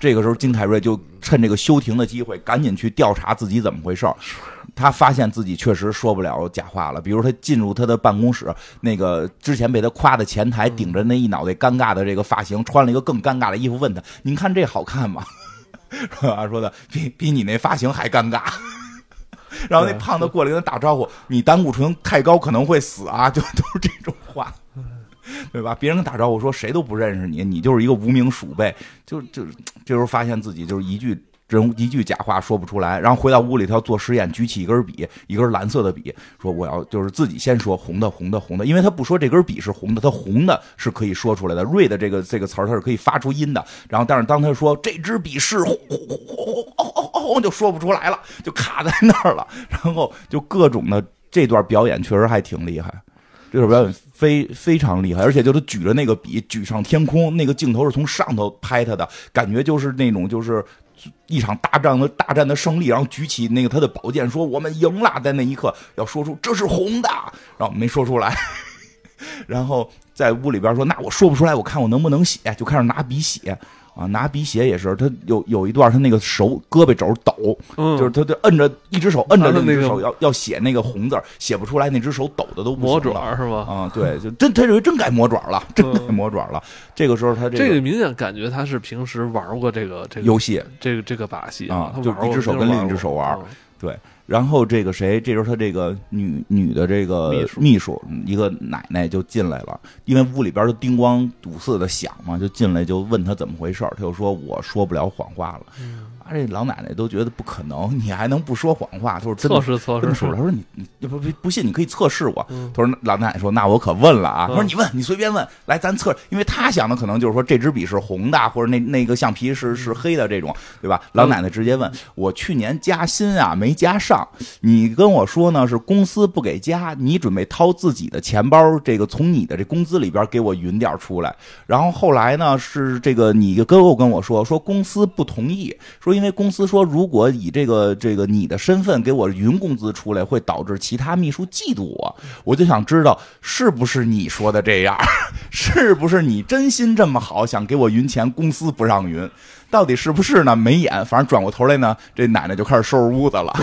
这个时候，金凯瑞就趁这个休庭的机会，赶紧去调查自己怎么回事他发现自己确实说不了假话了。比如他进入他的办公室，那个之前被他夸的前台顶着那一脑袋尴尬的这个发型，穿了一个更尴尬的衣服，问他：“您看这好看吗？”说啊，说的比比你那发型还尴尬。然后那胖子过来跟他打招呼：“你胆固醇太高可能会死啊！”就 (laughs) 都是这种话，(laughs) 对吧？别人打招呼说谁都不认识你，你就是一个无名鼠辈。就就这时候发现自己就是一句真一句假话说不出来。然后回到屋里，他做实验，举起一根笔，一根蓝色的笔，说我要就是自己先说红的红的红的，因为他不说这根笔是红的，他红的是可以说出来的。瑞的这个这个词儿，他是可以发出音的。然后但是当他说这支笔是红红红哦哦哦，就说不出来了，就卡在那儿了。然后就各种的这段表演确实还挺厉害，这段表演非非常厉害，而且就是举着那个笔举上天空，那个镜头是从上头拍他的，感觉就是那种就是一场大战的大战的胜利，然后举起那个他的宝剑说我们赢了，在那一刻要说出这是红的，然后没说出来，(laughs) 然后在屋里边说那我说不出来，我看我能不能写，就开始拿笔写。啊，拿笔写也是，他有有一段，他那个手胳膊肘抖，就是他就摁着一只手摁着另一只手要要写那个红字，写不出来，那只手抖的都魔爪是吧？啊，对，就真他认为真改魔爪了，真改魔爪了。这个时候他这个明显感觉他是平时玩过这个这个游戏，这个这个把戏啊，就一只手跟另一只手玩，对。然后这个谁，这时候他这个女女的这个秘书，一个奶奶就进来了，因为屋里边都叮咣堵四的响嘛，就进来就问他怎么回事他就说我说不了谎话了。这老奶奶都觉得不可能，你还能不说谎话？他说测试测试，他说你你不不不信，你可以测试我。他说老奶奶说那我可问了啊。他说你问你随便问，来咱测，因为他想的可能就是说这支笔是红的，或者那那个橡皮是是黑的这种，对吧？老奶奶直接问我去年加薪啊没加上，你跟我说呢是公司不给加，你准备掏自己的钱包，这个从你的这工资里边给我匀点出来。然后后来呢是这个你哥哥跟我说说公司不同意，说。因为公司说，如果以这个这个你的身份给我云工资出来，会导致其他秘书嫉妒我。我就想知道，是不是你说的这样？(laughs) 是不是你真心这么好，想给我云钱，公司不让云？到底是不是呢？没演，反正转过头来呢，这奶奶就开始收拾屋子了。(laughs)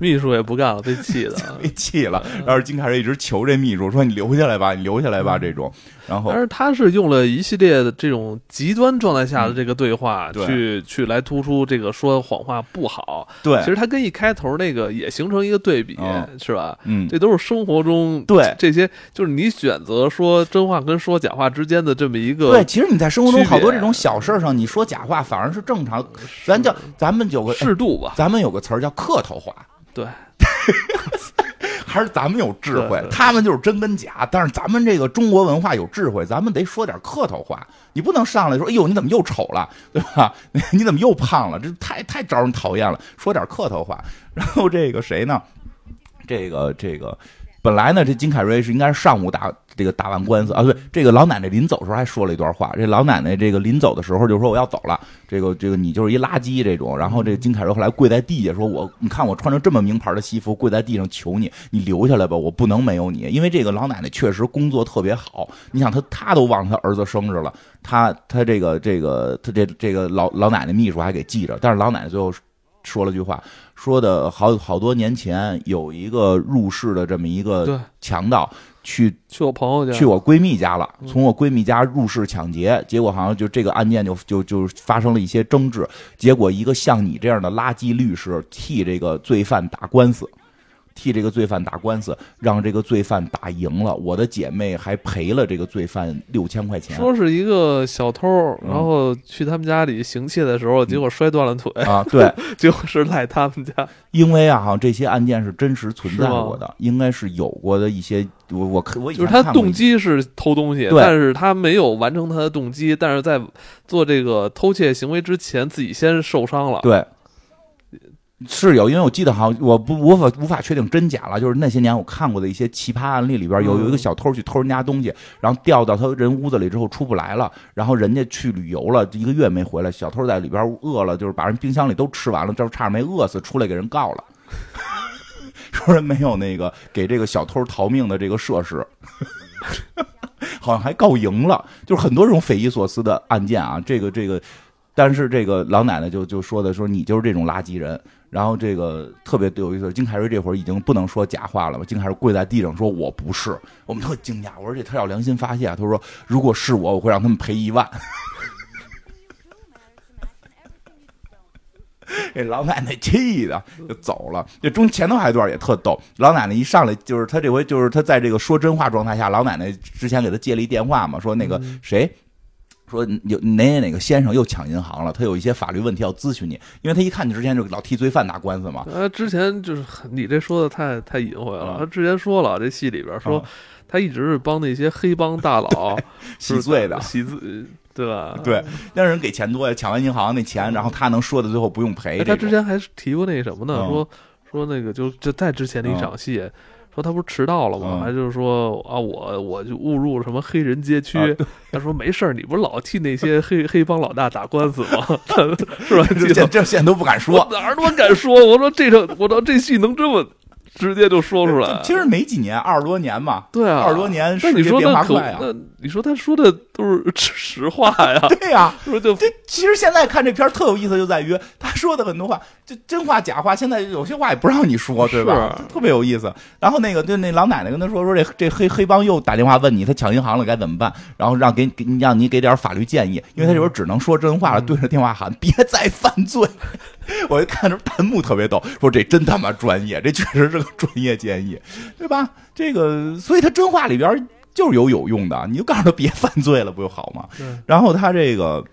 秘书也不干了，被 (laughs) 气的，被气了。然后金凯瑞一直求这秘书说：“你留下来吧，你留下来吧。”这种，然后，但是他是用了一系列的这种极端状态下的这个对话，去去来突出这个说谎话不好。对，其实他跟一开头那个也形成一个对比，是吧？嗯，这都是生活中对这些，就是你选择说真话跟说假话之间的这么一个。对，其实你在生活中好多这种小事上，你说假话反而是正常。咱叫咱们有个适度吧，咱们有个词儿叫客套话。对，(laughs) 还是咱们有智慧，他们就是真跟假。但是咱们这个中国文化有智慧，咱们得说点客套话。你不能上来说，哎呦，你怎么又丑了，对吧？(laughs) 你怎么又胖了？这太太招人讨厌了。说点客套话。然后这个谁呢？这个这个。本来呢，这金凯瑞是应该是上午打这个打完官司啊，对，这个老奶奶临走的时候还说了一段话。这老奶奶这个临走的时候就说我要走了，这个这个你就是一垃圾这种。然后这个金凯瑞后来跪在地下说，我你看我穿着这么名牌的西服跪在地上求你，你留下来吧，我不能没有你。因为这个老奶奶确实工作特别好，你想她她都忘了她儿子生日了，她她这个这个她这这个老老奶奶秘书还给记着，但是老奶奶最后。说了句话，说的好好多年前有一个入室的这么一个强盗，去去我朋友家，去我闺蜜家了，从我闺蜜家入室抢劫，结果好像就这个案件就就就发生了一些争执，结果一个像你这样的垃圾律师替这个罪犯打官司。替这个罪犯打官司，让这个罪犯打赢了，我的姐妹还赔了这个罪犯六千块钱。说是一个小偷，然后去他们家里行窃的时候，结果摔断了腿啊！对，(laughs) 结果是赖他们家。因为啊，哈，这些案件是真实存在过的，应该是有过的一些。我我我就是他动机是偷东西，但是他没有完成他的动机，但是在做这个偷窃行为之前，自己先受伤了。对。是有，因为我记得好像我不无法无法确定真假了。就是那些年我看过的一些奇葩案例里边，有有一个小偷去偷人家东西，然后掉到他人屋子里之后出不来了，然后人家去旅游了一个月没回来，小偷在里边饿了，就是把人冰箱里都吃完了，这差点没饿死，出来给人告了，说人没有那个给这个小偷逃命的这个设施，好像还告赢了，就是很多这种匪夷所思的案件啊，这个这个，但是这个老奶奶就就说的说你就是这种垃圾人。然后这个特别有意思，金凯瑞这会儿已经不能说假话了吧？金凯瑞跪在地上说：“我不是。”我们特惊讶，我说：“这他要良心发现。”他说：“如果是我，我会让他们赔一万。” (laughs) 这老奶奶气的就走了。这中前头还一段也特逗，老奶奶一上来就是他这回就是他在这个说真话状态下，老奶奶之前给他接了一电话嘛，说那个谁。说有哪哪哪个先生又抢银行了，他有一些法律问题要咨询你，因为他一看你之前就老替罪犯打官司嘛。他之前就是你这说的太太隐晦了。他之前说了，这戏里边说他一直是帮那些黑帮大佬 (laughs) 洗罪的，洗罪对吧？对，让人给钱多呀，抢完银行那钱，然后他能说的最后不用赔。他之前还提过那什么呢？说说那个就就在之前的一场戏。说他不是迟到了吗？还就是说啊，我我就误入什么黑人街区。他说没事儿，你不是老替那些 (laughs) 黑黑帮老大打官司吗？(laughs) 是吧？这这现在都不敢说，哪儿都敢说。我说这个，(laughs) 我说这戏能这么。直接就说出来，其实没几年，二十多年嘛。对啊，二十多年，那你说那快啊？你说他说的都是实话呀？(laughs) 对呀，(laughs) 说就这。其实现在看这片儿特有意思，就在于他说的很多话，就真话假话。现在有些话也不让你说，对吧？特别有意思。然后那个，就那老奶奶跟他说说，这这黑黑帮又打电话问你，他抢银行了该怎么办？然后让给给让你给点法律建议，因为他这会儿只能说真话了，对着电话喊别再犯罪。(laughs) 我就看着弹幕特别逗，说这真他妈专业，这确实是个专业建议，对吧？这个，所以他真话里边就是有有用的，你就告诉他别犯罪了，不就好吗？然后他这个，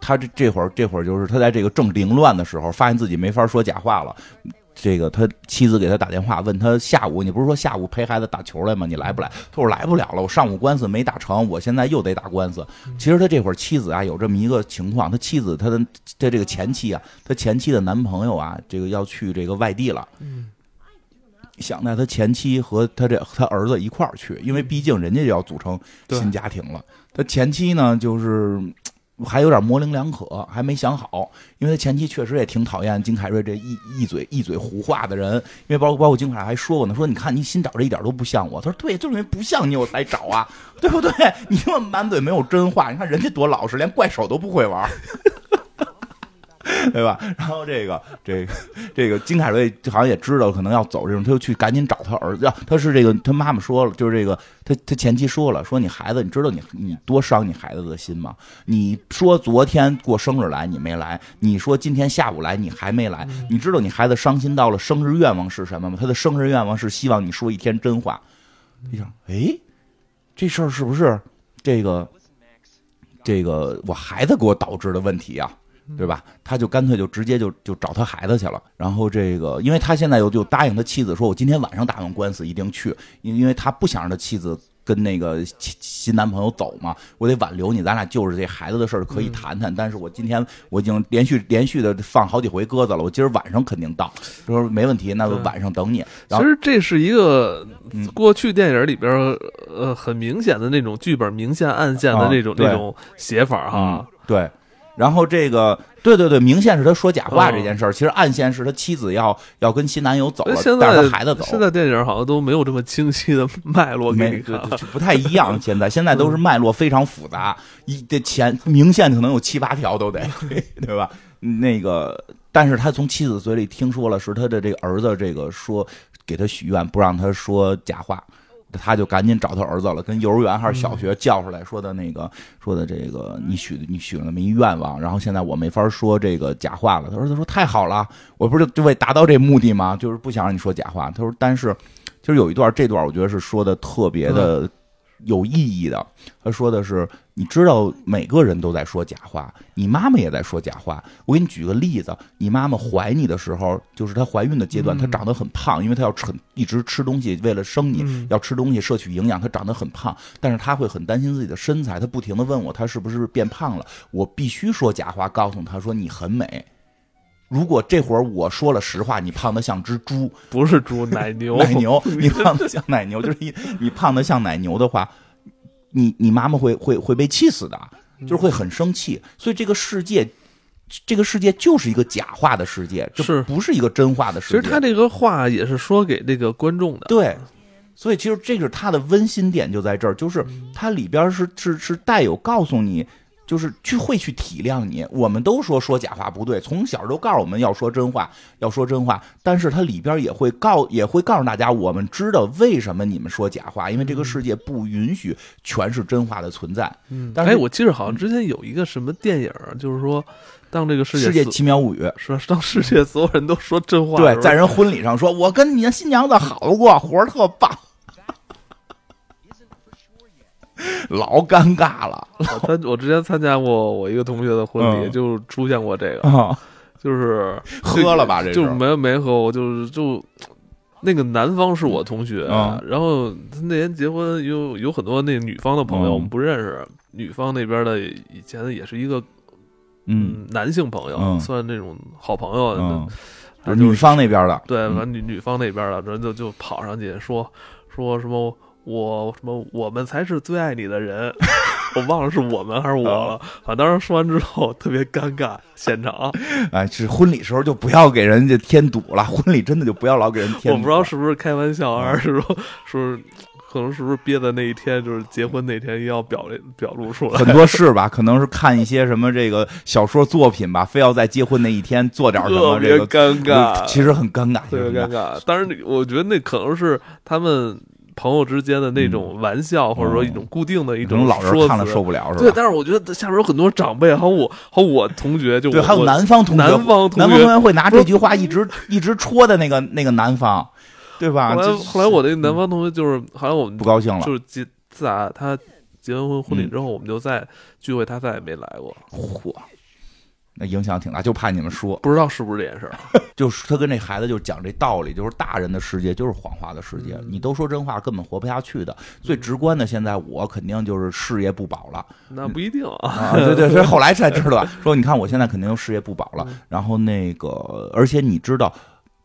他这这会儿这会儿就是他在这个正凌乱的时候，发现自己没法说假话了。这个他妻子给他打电话，问他下午你不是说下午陪孩子打球来吗？你来不来？他说来不了了，我上午官司没打成，我现在又得打官司。其实他这会儿妻子啊有这么一个情况，他妻子他的他这个前妻啊，他前妻的男朋友啊，这个要去这个外地了，想带他前妻和他这他儿子一块儿去，因为毕竟人家就要组成新家庭了。他前妻呢就是。(tsk) 还有点模棱两可，还没想好，因为他前妻确实也挺讨厌金凯瑞这一一嘴一嘴胡话的人，因为包括包括金凯瑞还说过呢，说你看你新找这一点都不像我，他说对，就是因为不像你我才找啊，对不对？(laughs) 你他妈满嘴没有真话，你看人家多老实，连怪手都不会玩。对吧？然后这个这个这个金凯瑞好像也知道可能要走这种，他就去赶紧找他儿子。他是这个他妈妈说了，就是这个他他前妻说了，说你孩子，你知道你你多伤你孩子的心吗？你说昨天过生日来你没来，你说今天下午来你还没来，你知道你孩子伤心到了生日愿望是什么吗？他的生日愿望是希望你说一天真话。你想，哎，这事儿是不是这个这个我孩子给我导致的问题呀？对吧？他就干脆就直接就就找他孩子去了。然后这个，因为他现在又就答应他妻子说，我今天晚上打完官司一定去，因因为他不想让他妻子。跟那个新新男朋友走嘛，我得挽留你，咱俩就是这孩子的事儿可以谈谈。但是我今天我已经连续连续的放好几回鸽子了，我今儿晚上肯定到。说没问题，那就晚上等你。其实这是一个过去电影里边呃很明显的那种剧本明线暗线的那种那种写法哈。对。然后这个，对对对，明线是他说假话这件事儿，其实暗线是他妻子要要跟新男友走了，带着孩子走。现在电影好像都没有这么清晰的脉络，没不太一样。(laughs) 现在现在都是脉络非常复杂，一这前明线可能有七八条都得，(laughs) 对吧？那个，但是他从妻子嘴里听说了，是他的这个儿子这个说给他许愿，不让他说假话。他就赶紧找他儿子了，跟幼儿园还是小学叫出来说的那个，说的这个你许你许了那么一愿望，然后现在我没法说这个假话了。他说他说太好了，我不是就为达到这目的吗？就是不想让你说假话。他说但是，就是有一段这段我觉得是说的特别的。有意义的，他说的是，你知道每个人都在说假话，你妈妈也在说假话。我给你举个例子，你妈妈怀你的时候，就是她怀孕的阶段，她长得很胖，因为她要吃一直吃东西，为了生你要吃东西摄取营养，她长得很胖。但是她会很担心自己的身材，她不停的问我，她是不是变胖了？我必须说假话，告诉她说你很美。如果这会儿我说了实话，你胖的像只猪，不是猪，奶牛，奶牛，(laughs) 你胖的像奶牛，就是你你胖的像奶牛的话，你你妈妈会会会被气死的，就是会很生气。所以这个世界，这个世界就是一个假话的世界，是不是一个真话的世界？其实他这个话也是说给这个观众的，对。所以其实这个他的温馨点就在这儿，就是它里边是是是带有告诉你。就是去会去体谅你，我们都说说假话不对，从小都告诉我们要说真话，要说真话。但是它里边也会告，也会告诉大家，我们知道为什么你们说假话，因为这个世界不允许全是真话的存在。嗯，哎，我记得好像之前有一个什么电影，就是说，当这个世界世界奇妙物语，说当世界所有人都说真话，对，在人婚礼上说，我跟你的新娘子好过，活儿特棒。老尴尬了。我参我之前参加过我一个同学的婚礼，就出现过这个，就是喝了吧？这就没没喝，我就是就那个男方是我同学，然后他那年结婚有有很多那女方的朋友，我们不认识。女方那边的以前也是一个嗯男性朋友，算那种好朋友。是女方那边的，对，完女女方那边的人就就跑上去说说什么。我什么？我们才是最爱你的人，(laughs) 我忘了是我们还是我了。反正当时说完之后特别尴尬，现场。(laughs) 哎，是婚礼时候就不要给人家添堵了，婚礼真的就不要老给人添。我不知道是不是开玩笑，还是说说可能是不是憋在那一天，就是结婚那天要表表露出来。很多事吧，可能是看一些什么这个小说作品吧，非要在结婚那一天做点什么，这个尴尬，其实很尴尬，特别尴尬。当然，我觉得那可能是他们。朋友之间的那种玩笑，或者说一种固定的一种老人看了受不了，是吧？对，但是我觉得下面有很多长辈，还有我，还有我同学，就对，还有南方同学，南方南方同学会拿这句话一直一直戳的那个那个南方，对吧？后来后来我那南方同学就是，后来我们不高兴了，就是结自打他结完婚婚礼之后，我们就再聚会，他再也没来过。嚯！那影响挺大，就怕你们说不知道是不是这件事儿。(laughs) 就是他跟这孩子就讲这道理，就是大人的世界就是谎话的世界，你都说真话根本活不下去的。最直观的，现在我肯定就是事业不保了。那不一定啊，对对，(laughs) 所以后来才知道，说你看我现在肯定事业不保了。然后那个，而且你知道，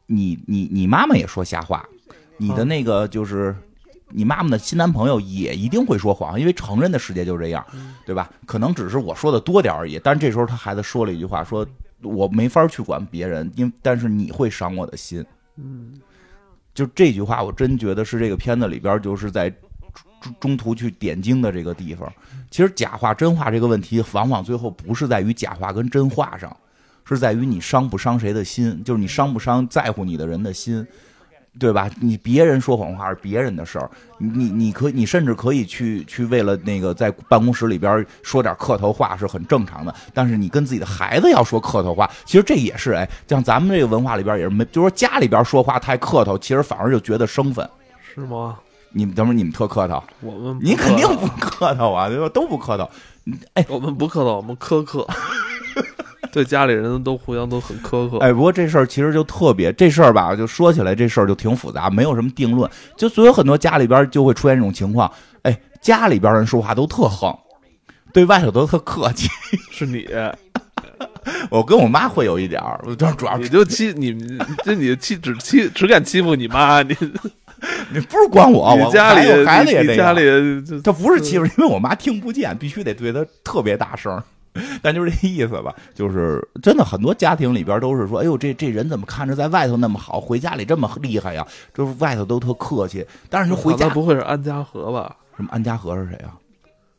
你你你妈妈也说瞎话，你的那个就是。你妈妈的新男朋友也一定会说谎，因为成人的世界就是这样，对吧？可能只是我说的多点而已。但是这时候他孩子说了一句话，说我没法去管别人，因但是你会伤我的心。嗯，就这句话，我真觉得是这个片子里边就是在中中途去点睛的这个地方。其实假话真话这个问题，往往最后不是在于假话跟真话上，是在于你伤不伤谁的心，就是你伤不伤在乎你的人的心。对吧？你别人说谎话是别人的事儿，你你你可你甚至可以去去为了那个在办公室里边说点客套话是很正常的。但是你跟自己的孩子要说客套话，其实这也是哎，像咱们这个文化里边也是没，就说家里边说话太客套，其实反而就觉得生分，是吗？你们等会儿你们特客套，我们你肯定不客套啊，对吧？都不客套，哎，我们不客套，我们苛刻。对家里人都互相都很苛刻。哎，不过这事儿其实就特别，这事儿吧，就说起来这事儿就挺复杂，没有什么定论。就所有很多家里边就会出现这种情况，哎，家里边人说话都特横，对外头都特客气。(laughs) 是你，我跟我妈会有一点儿，主要你就欺你，就你欺只欺只敢欺负你妈，你 (laughs) 你不是管我，我家里孩子也这样，家里他不是欺负，因为我妈听不见，必须得对他特别大声。但就是这意思吧，就是真的很多家庭里边都是说，哎呦，这这人怎么看着在外头那么好，回家里这么厉害呀？就是外头都特客气，但是你回家不会是安家和吧？什么安家和是谁啊？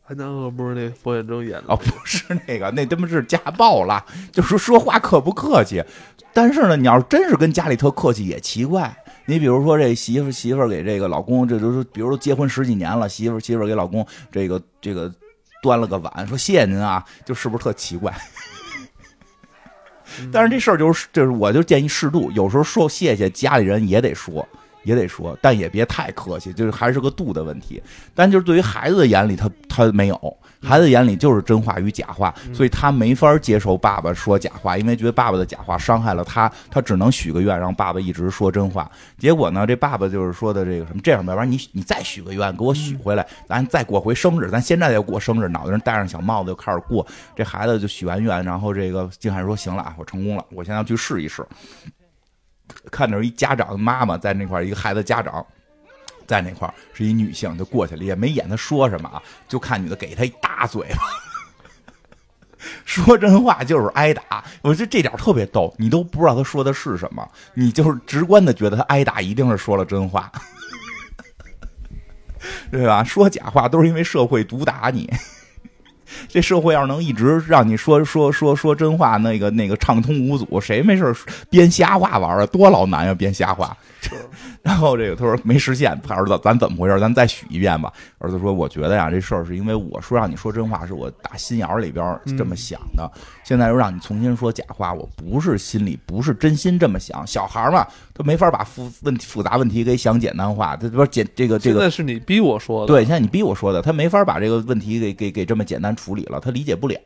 安家和不是那冯远征演的哦，不是那个，那他妈是家暴了。就是说话客不客气，但是呢，你要是真是跟家里特客气也奇怪。你比如说这媳妇媳妇给这个老公，这都是比如说结婚十几年了，媳妇媳妇给老公这个这个。端了个碗，说谢谢您啊，就是不是特奇怪？(laughs) 但是这事儿就是就是，我就建议适度，有时候说谢谢家里人也得说。也得说，但也别太客气，就是还是个度的问题。但就是对于孩子的眼里，他他没有，孩子眼里就是真话与假话，所以他没法接受爸爸说假话，因为觉得爸爸的假话伤害了他，他只能许个愿，让爸爸一直说真话。结果呢，这爸爸就是说的这个什么，这样吧，要不然你你再许个愿，给我许回来，咱再过回生日，咱现在要过生日，脑袋上戴上小帽子就开始过。这孩子就许完愿，然后这个金海说行了啊，我成功了，我现在要去试一试。看着一家长妈妈在那块儿一个孩子家长在那块儿是一女性，就过去了，也没演他说什么啊，就看女的给他一大嘴巴，(laughs) 说真话就是挨打。我觉得这点特别逗，你都不知道他说的是什么，你就是直观的觉得他挨打一定是说了真话，(laughs) 对吧？说假话都是因为社会毒打你。这社会要是能一直让你说说说说真话，那个那个畅通无阻，谁没事编瞎话玩啊？多老难呀，编瞎话。然后这个他说没实现，他儿子咱怎么回事？咱再许一遍吧。儿子说：“我觉得呀，这事儿是因为我说让你说真话，是我打心眼里边这么想的。现在又让你重新说假话，我不是心里不是真心这么想。小孩嘛，他没法把复问题复杂问题给想简单化。他不是简这个这个，现在是你逼我说的。对，现在你逼我说的，他没法把这个问题给给给这么简单处理了，他理解不了。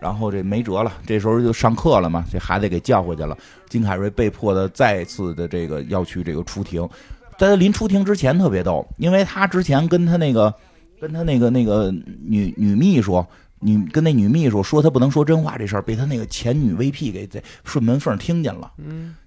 然后这没辙了，这时候就上课了嘛，这孩子给叫回去了。金凯瑞被迫的再次的这个要去这个出庭。”在他临出庭之前特别逗，因为他之前跟他那个，跟他那个那个女女秘书，女跟那女秘书说他不能说真话这事儿，被他那个前女 VP 给在顺门缝听见了。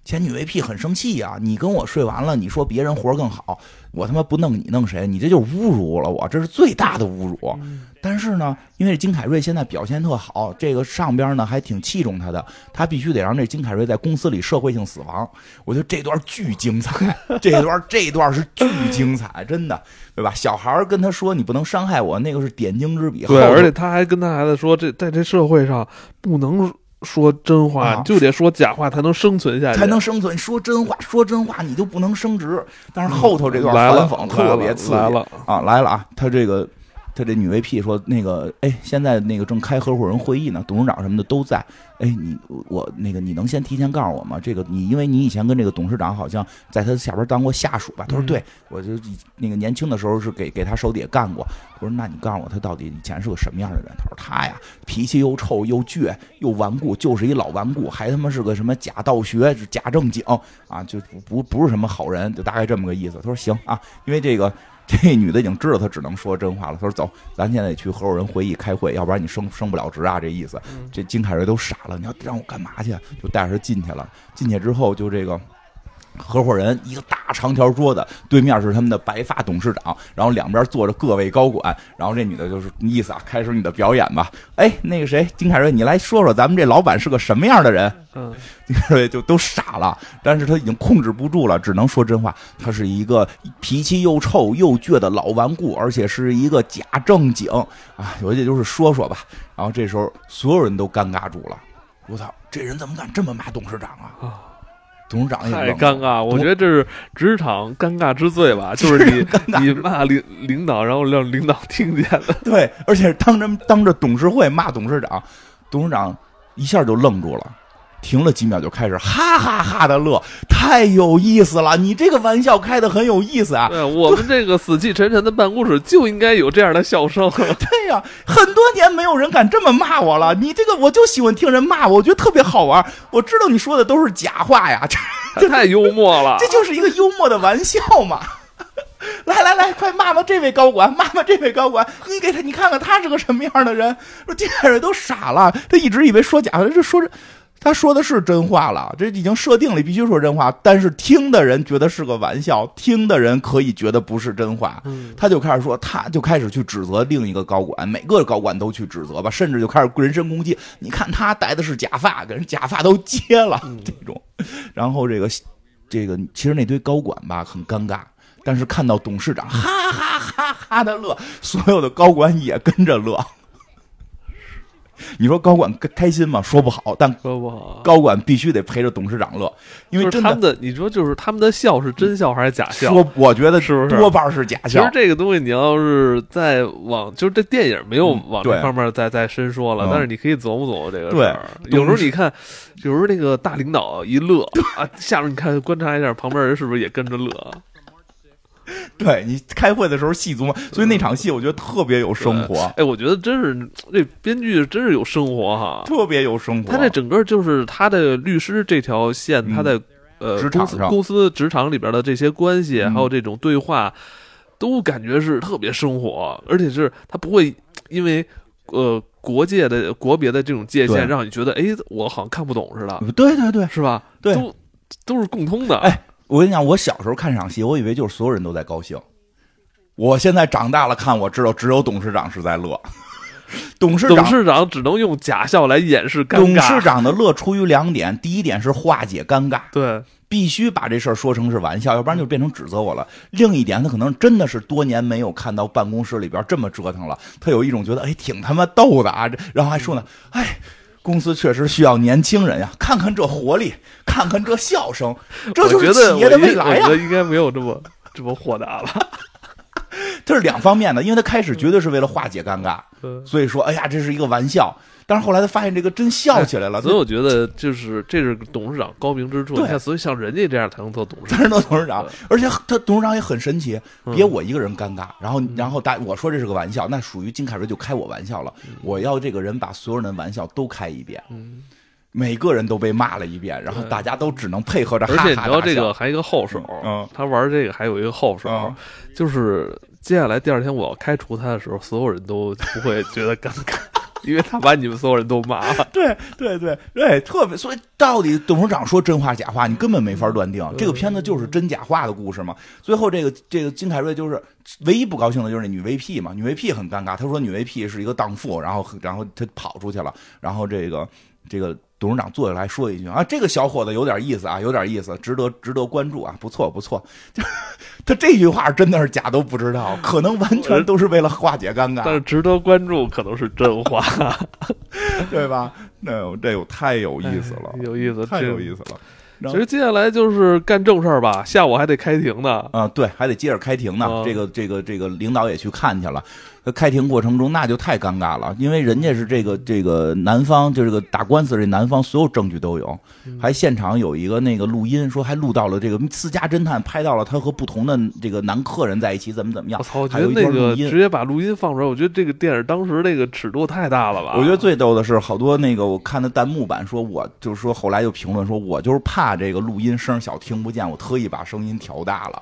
前女 VP 很生气呀，你跟我睡完了，你说别人活更好，我他妈不弄你弄谁？你这就侮辱了我，这是最大的侮辱。但是呢，因为金凯瑞现在表现特好，这个上边呢还挺器重他的，他必须得让这金凯瑞在公司里社会性死亡。我觉得这段巨精彩，这段这段是巨精彩，真的，对吧？小孩跟他说你不能伤害我，那个是点睛之笔。对，而且他还跟他孩子说，这在这社会上不能说真话，就得说假话才能生存下去，才能生存。说真话，说真话你就不能升职。但是后头这段反讽特别刺激啊，来了啊，他这个。他这女 VP 说：“那个，哎，现在那个正开合伙人会议呢，董事长什么的都在。哎，你我那个，你能先提前告诉我吗？这个你，因为你以前跟这个董事长好像在他下边当过下属吧？”他说：“对，我就那个年轻的时候是给给他手底下干过。”我说：“那你告诉我，他到底以前是个什么样的人？”他说：“他呀，脾气又臭又倔又顽固，就是一老顽固，还他妈是个什么假道学、假正经啊，就不不是什么好人，就大概这么个意思。”他说：“行啊，因为这个。” (laughs) 这女的已经知道他只能说真话了。他说：“走，咱现在得去合伙人会议开会，要不然你升升不了职啊。”这意思，这金凯瑞都傻了。你要让我干嘛去？就带着他进去了。进去之后，就这个。合伙人一个大长条桌子，对面是他们的白发董事长，然后两边坐着各位高管，然后这女的就是意思啊，开始你的表演吧。哎，那个谁，金凯瑞，你来说说咱们这老板是个什么样的人？嗯，金凯瑞就都傻了，但是他已经控制不住了，只能说真话。他是一个脾气又臭又倔的老顽固，而且是一个假正经啊，有些就是说说吧。然后这时候所有人都尴尬住了，我操，这人怎么敢这么骂董事长啊？董事长也太尴尬，我觉得这是职场尴尬之最吧，(laughs) 就是你 (laughs) 你骂领领导，然后让领导听见了，对，而且当着当着董事会骂董事长，董事长一下就愣住了，停了几秒就开始哈哈哈的乐，太有意思了！你这个玩笑开的很有意思啊！对，我们这个死气沉沉的办公室就应该有这样的笑声。(laughs) 对呀，很多年没有人敢这么骂我了。你这个我就喜欢听人骂我，我觉得特别好玩。我知道你说的都是假话呀，这 (laughs) 太幽默了。这就是一个幽默的玩笑嘛。(laughs) 来来来，快骂骂这位高管，骂骂这位高管。你给他，你看看他是个什么样的人？说这俩人都傻了，他一直以为说假话，这说着。他说的是真话了，这已经设定了必须说真话，但是听的人觉得是个玩笑，听的人可以觉得不是真话。他就开始说，他就开始去指责另一个高管，每个高管都去指责吧，甚至就开始人身攻击。你看他戴的是假发，给人假发都揭了这种。然后这个这个其实那堆高管吧很尴尬，但是看到董事长哈哈哈哈的乐，所有的高管也跟着乐。(laughs) 你说高管开心吗？说不好，但说不好。高管必须得陪着董事长乐，因为他们的你说就是他们的笑是真笑还是假笑？说我觉得是不是多半是假笑。其实这个东西你要是再往，就是这电影没有往这方面再再深说了，但是你可以琢磨琢磨这个事儿。有时候你看，有时候那个大领导一乐啊，下面你看观察一下旁边人是不是也跟着乐。(laughs) 对你开会的时候细琢磨，所以那场戏我觉得特别有生活。哎，我觉得真是这编剧真是有生活哈，特别有生活。他这整个就是他的律师这条线，他在呃公司公司职场里边的这些关系，还有这种对话，都感觉是特别生活，而且是他不会因为呃国界的国别的这种界限，让你觉得哎，我好像看不懂似的。对对对，是吧？对，都都是共通的。哎。我跟你讲，我小时候看场戏，我以为就是所有人都在高兴。我现在长大了看，我知道只有董事长是在乐。(laughs) 董事长董事长只能用假笑来掩饰尴尬。董事长的乐出于两点，第一点是化解尴尬，对，必须把这事儿说成是玩笑，要不然就变成指责我了。另一点，他可能真的是多年没有看到办公室里边这么折腾了，他有一种觉得哎挺他妈逗的啊，然后还说呢，哎。公司确实需要年轻人呀！看看这活力，看看这笑声，(laughs) 这就是企业的未来呀！我觉得应该没有这么这么豁达了。(laughs) 这是两方面的，因为他开始绝对是为了化解尴尬，所以说，哎呀，这是一个玩笑。但是后来他发现这个真笑起来了，所以我觉得就是这是董事长高明之处。对，所以像人家这样才能做董事长，才能做董事长。而且他董事长也很神奇，别我一个人尴尬。然后，然后大我说这是个玩笑，那属于金凯瑞就开我玩笑了。我要这个人把所有人的玩笑都开一遍，每个人都被骂了一遍，然后大家都只能配合着。而且你知道这个还有一个后手，嗯他玩这个还有一个后手，就是接下来第二天我要开除他的时候，所有人都不会觉得尴尬。因为他把你们所有人都骂了，(laughs) 对对对对，特别所以到底董事长说真话假话，你根本没法断定。这个片子就是真假话的故事嘛。最后这个这个金凯瑞就是唯一不高兴的就是那女 VP 嘛，女 VP 很尴尬，他说女 VP 是一个荡妇，然后然后他跑出去了，然后这个这个。董事长坐下来说一句啊，这个小伙子有点意思啊，有点意思，值得值得关注啊，不错不错。(laughs) 他这句话真的是假都不知道，可能完全都是为了化解尴尬。但是值得关注可能是真话，(laughs) 对吧？那这有太有意思了，有意思，太有意思了。其实接下来就是干正事儿吧，下午还得开庭呢。啊，对，还得接着开庭呢。这个这个这个领导也去看去了。开庭过程中那就太尴尬了，因为人家是这个这个男方，就这个打官司这男方，所有证据都有，还现场有一个那个录音，说还录到了这个私家侦探拍到了他和不同的这个男客人在一起，怎么怎么样。我操，我觉得那个直接把录音放出来，我觉得这个电影当时那个尺度太大了吧。我觉得最逗的是，好多那个我看的弹幕版说，我就是说后来就评论说，我就是怕这个录音声小听不见，我特意把声音调大了。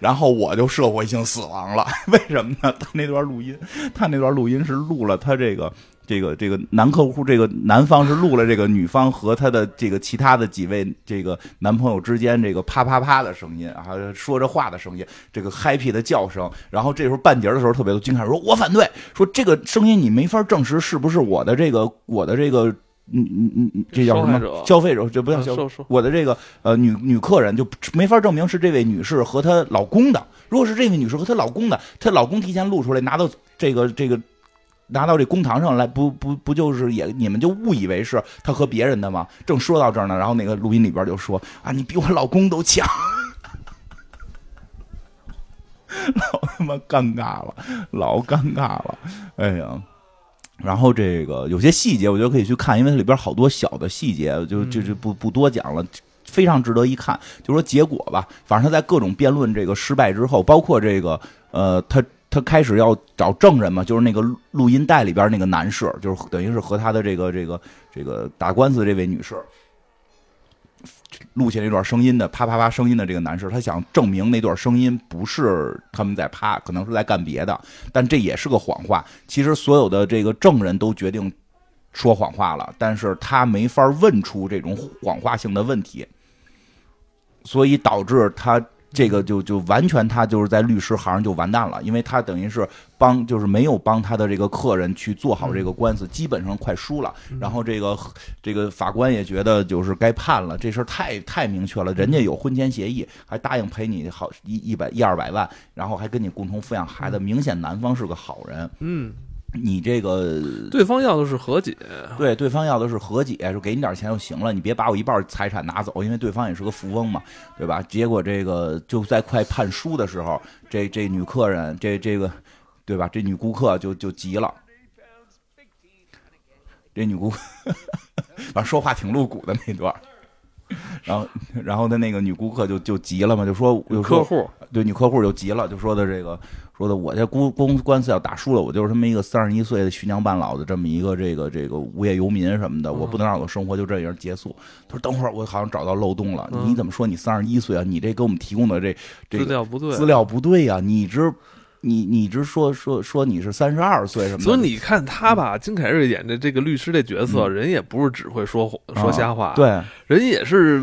然后我就社会性死亡了，(laughs) 为什么呢？他那段录音，他那段录音是录了他这个这个这个男客户，这个男方是录了这个女方和他的这个其他的几位这个男朋友之间这个啪啪啪的声音啊，说着话的声音，这个 happy 的叫声。然后这时候半截的时候特别多，金凯说：“我反对，说这个声音你没法证实是不是我的这个我的这个。”嗯嗯嗯嗯，这叫什么？消费者，这不叫消。我的这个呃女女客人就没法证明是这位女士和她老公的。如果是这位女士和她老公的，她老公提前录出来拿到这个这个拿到这公堂上来，不不不就是也你们就误以为是她和别人的吗？正说到这儿呢，然后那个录音里边就说啊，你比我老公都强，(laughs) 老他妈尴尬了，老尴尬了，哎呀。然后这个有些细节，我觉得可以去看，因为它里边好多小的细节，就就就不不多讲了，非常值得一看。就说结果吧，反正他在各种辩论这个失败之后，包括这个呃，他他开始要找证人嘛，就是那个录音带里边那个男士，就是等于是和他的这个这个这个打官司这位女士。录下这段声音的啪啪啪声音的这个男士，他想证明那段声音不是他们在啪，可能是在干别的，但这也是个谎话。其实所有的这个证人都决定说谎话了，但是他没法问出这种谎话性的问题，所以导致他。这个就就完全他就是在律师行就完蛋了，因为他等于是帮就是没有帮他的这个客人去做好这个官司，基本上快输了。然后这个这个法官也觉得就是该判了，这事儿太太明确了，人家有婚前协议，还答应赔你好一一百一二百万，然后还跟你共同抚养孩子，明显男方是个好人。嗯。你这个对方要的是和解，对，对方要的是和解，就给你点钱就行了，你别把我一半财产拿走，因为对方也是个富翁嘛，对吧？结果这个就在快判输的时候，这这女客人，这这个，对吧？这女顾客就就急了，这女顾，(laughs) 反正说话挺露骨的那段，然后然后他那个女顾客就就急了嘛，就说客户，对，女客户就急了，就说的这个。说的我这公公官司要打输了，我就是这么一个三十一岁的徐娘半老的这么一个这个这个无业游民什么的，我不能让我的生活就这样结束。他说等会儿我好像找到漏洞了，你怎么说你三十一岁啊？你这给我们提供的这这资料不对，资料不对呀？你直你你直说说说你是三十二岁什么？所以你看他吧，金凯瑞演的这个律师这角色，人也不是只会说说瞎话，对，人也是。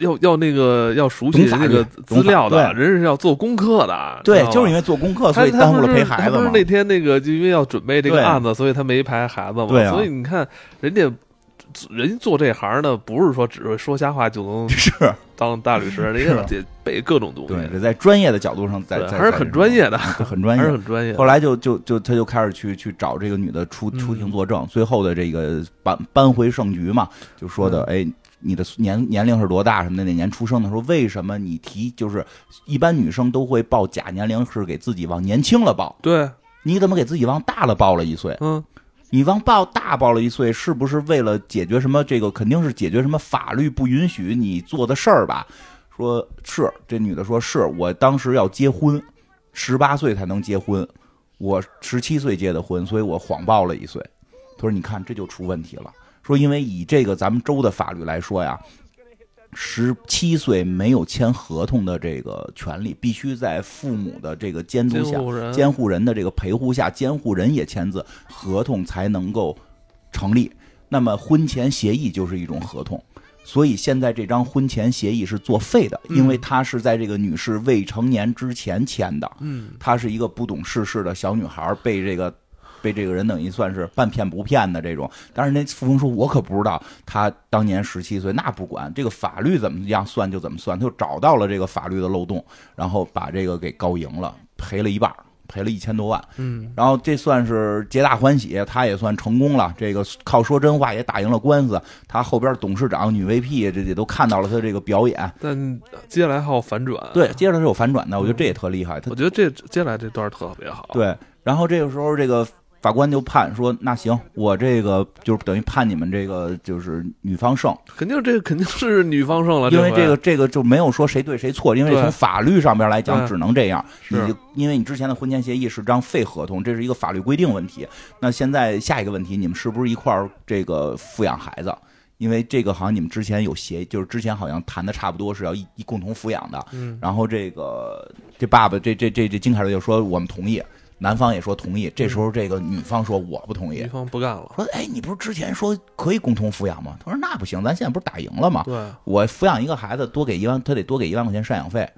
要要那个要熟悉那个资料的人是要做功课的，对，就是因为做功课，所以耽误了陪孩子他不是那天那个就因为要准备这个案子，所以他没陪孩子嘛。对所以你看人家人家做这行的，不是说只会说瞎话就能 (laughs) 是当大律师，人家得背各种东西。对，在专业的角度上，在还是很专业的，很专业，还是很专业。后来就就就他就开始去去找这个女的出出庭作证，最后的这个扳扳回胜局嘛，就说的哎。你的年年龄是多大什么的？哪年出生的？说为什么你提就是一般女生都会报假年龄，是给自己往年轻了报。对，你怎么给自己往大了报了一岁？嗯，你往报大报了一岁，是不是为了解决什么？这个肯定是解决什么法律不允许你做的事儿吧？说是这女的说是我当时要结婚，十八岁才能结婚，我十七岁结的婚，所以我谎报了一岁。他说你看这就出问题了。说，因为以这个咱们州的法律来说呀，十七岁没有签合同的这个权利，必须在父母的这个监督下、监护人的这个陪护下，监护人也签字，合同才能够成立。那么婚前协议就是一种合同，所以现在这张婚前协议是作废的，因为他是在这个女士未成年之前签的。嗯，她是一个不懂世事的小女孩，被这个。被这个人等于算是半骗不骗的这种，但是那富翁说：“我可不知道他当年十七岁，那不管这个法律怎么样算就怎么算，他就找到了这个法律的漏洞，然后把这个给告赢了，赔了一半，赔了一千多万。嗯，然后这算是皆大欢喜，他也算成功了，这个靠说真话也打赢了官司。他后边董事长、女 VP 这也都看到了他这个表演。但接下来还有反转，对，接下来是有反转的，我觉得这也特厉害。我觉得这接下来这段特别好。对，然后这个时候这个。法官就判说：“那行，我这个就是等于判你们这个就是女方胜，肯定这个肯定是女方胜了，因为这个这个就没有说谁对谁错，因为从法律上边来讲只能这样。你因为你之前的婚前协议是张废合同，这是一个法律规定问题。那现在下一个问题，你们是不是一块儿这个抚养孩子？因为这个好像你们之前有协，就是之前好像谈的差不多是要一一共同抚养的。嗯，然后这个这爸爸这这这这金凯瑞就说我们同意。”男方也说同意，这时候这个女方说我不同意，女方不干了，说哎，你不是之前说可以共同抚养吗？他说那不行，咱现在不是打赢了吗？对，我抚养一个孩子多给一万，他得多给一万块钱赡养费。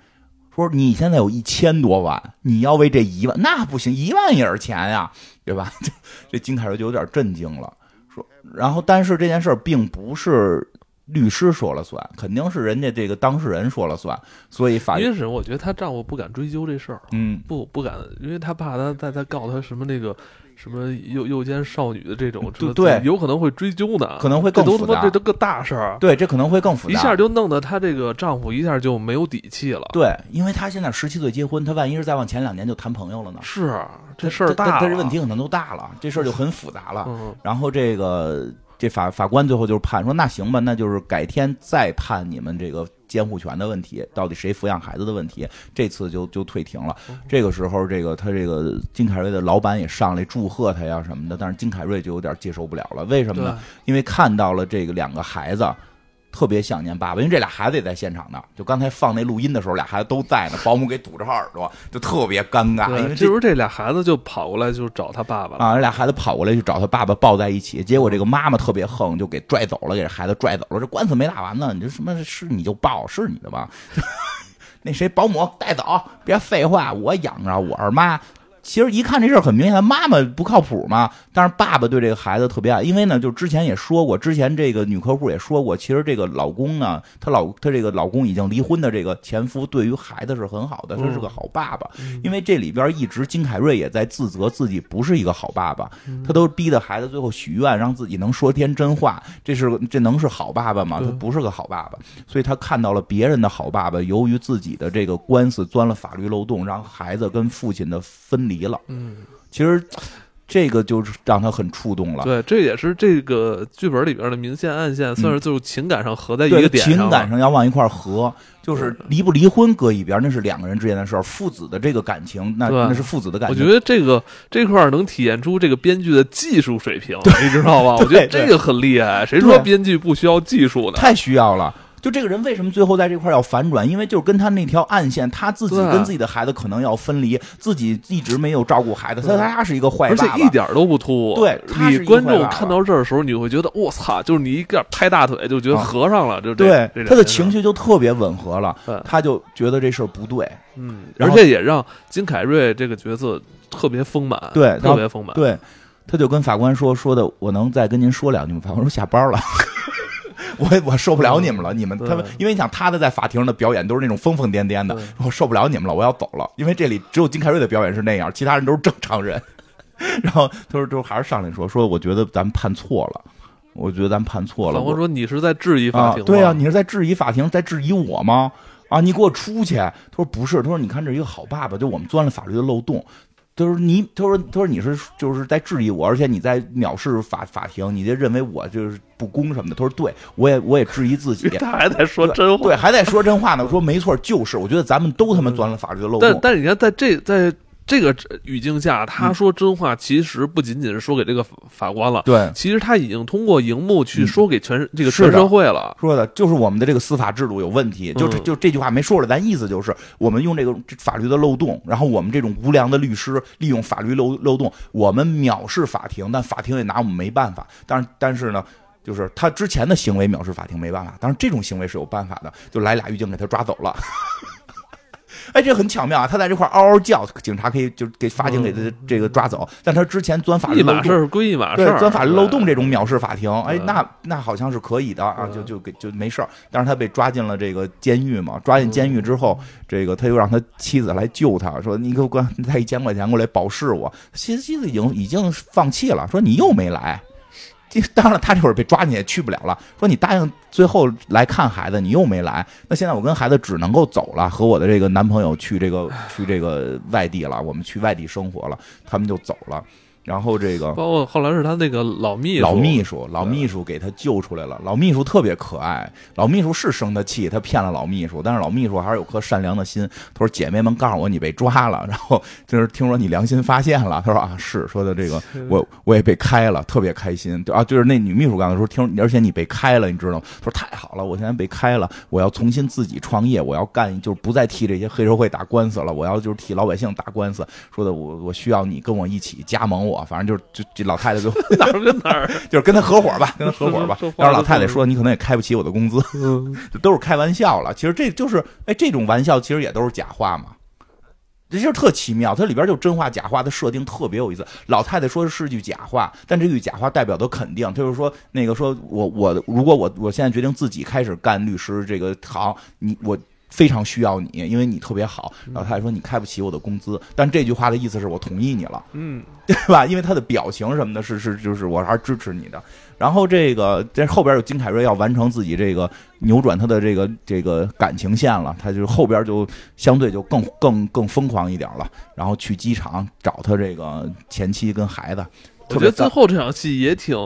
说你现在有一千多万，你要为这一万，那不行，一万也是钱呀，对吧？(laughs) 这金凯瑞就有点震惊了，说，然后但是这件事并不是。律师说了算，肯定是人家这个当事人说了算，所以法院是我觉得她丈夫不敢追究这事儿，嗯，不不敢，因为她怕她再再告她什么那个什么诱诱奸少女的这种，对，有可能会追究的，可能会更复杂，这都个大事儿。对，这可能会更复杂，一下就弄得她这个丈夫一下就没有底气了。对，因为她现在十七岁结婚，她万一是再往前两年就谈朋友了呢？是，这事儿大，这问题可能都大了，这事儿就很复杂了。然后这个这法法官最后就是判说，那行吧，那就是改天再判你们这个。监护权的问题，到底谁抚养孩子的问题，这次就就退庭了。这个时候，这个他这个金凯瑞的老板也上来祝贺他呀什么的，但是金凯瑞就有点接受不了了。为什么呢？因为看到了这个两个孩子。特别想念爸爸，因为这俩孩子也在现场呢。就刚才放那录音的时候，俩孩子都在呢。保姆给堵着耳朵，就特别尴尬。因为这时候这俩孩子就跑过来就找他爸爸啊，这俩孩子跑过来就找他爸爸抱在一起。结果这个妈妈特别横，就给拽走了，给这孩子拽走了。这官司没打完呢，你这什么是你就抱，是你的吧？(laughs) 那谁保姆带走，别废话，我养着我二妈。其实一看这事儿很明显，妈妈不靠谱嘛。但是爸爸对这个孩子特别爱，因为呢，就之前也说过，之前这个女客户也说过，其实这个老公呢，她老她这个老公已经离婚的这个前夫，对于孩子是很好的，他是个好爸爸。因为这里边一直金凯瑞也在自责自己不是一个好爸爸，他都逼得孩子最后许愿，让自己能说天真话，这是这能是好爸爸吗？他不是个好爸爸，所以他看到了别人的好爸爸，由于自己的这个官司钻了法律漏洞，让孩子跟父亲的分离。离了，嗯，其实这个就是让他很触动了。对，这也是这个剧本里边的明线暗线，算是就是情感上合在一个点上。情感上要往一块合，就是离不离婚搁一边，那是两个人之间的事儿。父子的这个感情，那那是父子的感情。我觉得这个这块能体现出这个编剧的技术水平，你知道吧？(laughs) 我觉得这个很厉害。谁说编剧不需要技术呢？太需要了。就这个人为什么最后在这块要反转？因为就是跟他那条暗线，他自己跟自己的孩子可能要分离，自己一直没有照顾孩子，他他是一个坏爸爸，而且一点都不突兀。对，你观众看到这儿的时候，你会觉得我操，就是你一个拍大腿就觉得合上了，就对他的情绪就特别吻合了，他就觉得这事儿不对，嗯，而且也让金凯瑞这个角色特别丰满，对，特别丰满，对，他就跟法官说说的，我能再跟您说两句吗？法官说下班了。我我受不了你们了，你们他们，因为你想他的在法庭上的表演都是那种疯疯癫癫的，我受不了你们了，我要走了。因为这里只有金凯瑞的表演是那样，其他人都是正常人。(laughs) 然后他说，就还是上来说说，我觉得咱们判错了，我觉得咱们判错了。我说你是在质疑法庭？对啊，你是在质疑法庭，在质疑我吗？啊，你给我出去！他说不是，他说你看这一个好爸爸，就我们钻了法律的漏洞。就是你，他说，他说你是就是在质疑我，而且你在藐视法法庭，你就认为我就是不公什么的。他说，对我也我也质疑自己。(laughs) 他还在说真话，对，还在说真话呢。我说没错，就是我觉得咱们都他妈钻了法律的漏洞。但但是你看，在这在。这个语境下，他说真话，其实不仅仅是说给这个法官了，对，其实他已经通过荧幕去说给全这个全社会了。说的就是我们的这个司法制度有问题，就就这句话没说出来，咱意思就是我们用这个法律的漏洞，然后我们这种无良的律师利用法律漏漏洞，我们藐视法庭，但法庭也拿我们没办法。但是但是呢，就是他之前的行为藐视法庭没办法，但是这种行为是有办法的，就来俩狱警给他抓走了。哎，这很巧妙啊！他在这块嗷嗷叫，警察可以就给法警给他这个抓走。但他之前钻法律漏洞，是归一码事钻法律漏洞这种藐视法庭，哎，那那好像是可以的啊，就就给就没事儿。但是他被抓进了这个监狱嘛，抓进监狱之后，这个他又让他妻子来救他，说你给我关，带一千块钱过来保释我。妻妻子已经已经放弃了，说你又没来。(laughs) 当然，他这会儿被抓进去也去不了了。说你答应最后来看孩子，你又没来，那现在我跟孩子只能够走了，和我的这个男朋友去这个去这个外地了，我们去外地生活了，他们就走了。然后这个，包括后来是他那个老秘书，老秘书，老秘书给他救出来了。老秘书特别可爱，老秘书是生他气，他骗了老秘书，但是老秘书还是有颗善良的心。他说：“姐妹们告诉我你被抓了，(laughs) 然后就是听说你良心发现了。”他说：“啊，是说的这个，我我也被开了，特别开心。啊，就是那女秘书刚才说，听而且你被开了，你知道吗？说太好了，我现在被开了，我要重新自己创业，我要干，就是不再替这些黑社会打官司了，我要就是替老百姓打官司。说的我我需要你跟我一起加盟我，反正就是就。”这老太太就 (laughs) 哪儿跟哪儿，(laughs) 就是跟他合伙吧，跟他合伙吧。要是老太太说你可能也开不起我的工资，(laughs) 都是开玩笑了。其实这就是，哎，这种玩笑其实也都是假话嘛。这就是特奇妙，它里边就真话假话的设定特别有意思。老太太说的是句假话，但这句假话代表的肯定，就是说那个说我我如果我我现在决定自己开始干律师这个行，你我非常需要你，因为你特别好。然后他还说你开不起我的工资，但这句话的意思是我同意你了，嗯，对吧？(laughs) 因为他的表情什么的，是是就是我还是支持你的。然后这个这后边有金凯瑞要完成自己这个扭转他的这个这个感情线了，他就后边就相对就更更更疯狂一点了。然后去机场找他这个前妻跟孩子。我觉得最后这场戏也挺。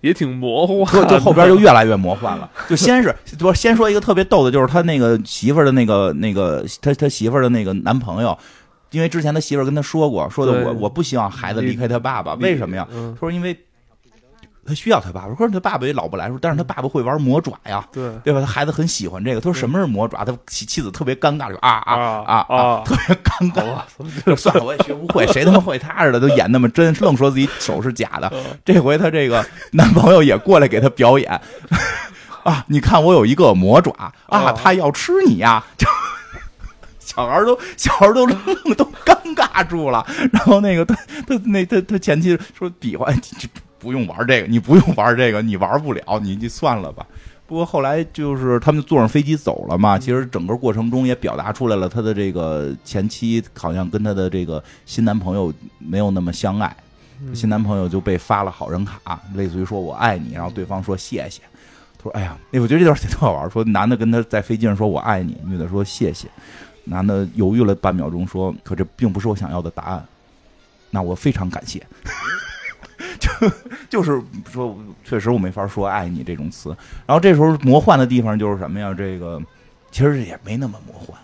也挺魔幻，就后边就越来越魔幻了。就先是不先说一个特别逗的，就是他那个媳妇儿的那个那个他他媳妇儿的那个男朋友，因为之前他媳妇儿跟他说过，说的我我不希望孩子离开他爸爸，为什么呀？他说因为。他需要他爸爸，可是他爸爸也老不来，说但是他爸爸会玩魔爪呀，对对吧？他孩子很喜欢这个。他说什么是魔爪？他妻妻子特别尴尬，就啊啊啊啊，特别尴尬。(laughs) 就算了，我也学不会，谁他妈会他似的都演那么真，愣说自己手是假的。这回他这个男朋友也过来给他表演啊！你看我有一个魔爪啊，他要吃你呀！(laughs) 小孩都小孩都愣都尴尬住了。然后那个他他那他他前妻说比划。不用玩这个，你不用玩这个，你玩不了，你就算了吧。不过后来就是他们坐上飞机走了嘛，其实整个过程中也表达出来了，他的这个前妻好像跟他的这个新男朋友没有那么相爱，新男朋友就被发了好人卡，类似于说我爱你，然后对方说谢谢。他说：“哎呀，那我觉得这段挺好玩。”说男的跟他在飞机上说我爱你，女的说谢谢。男的犹豫了半秒钟说：“可这并不是我想要的答案。”那我非常感谢。(laughs) 就就是说，确实我没法说爱你这种词。然后这时候魔幻的地方就是什么呀？这个其实也没那么魔幻。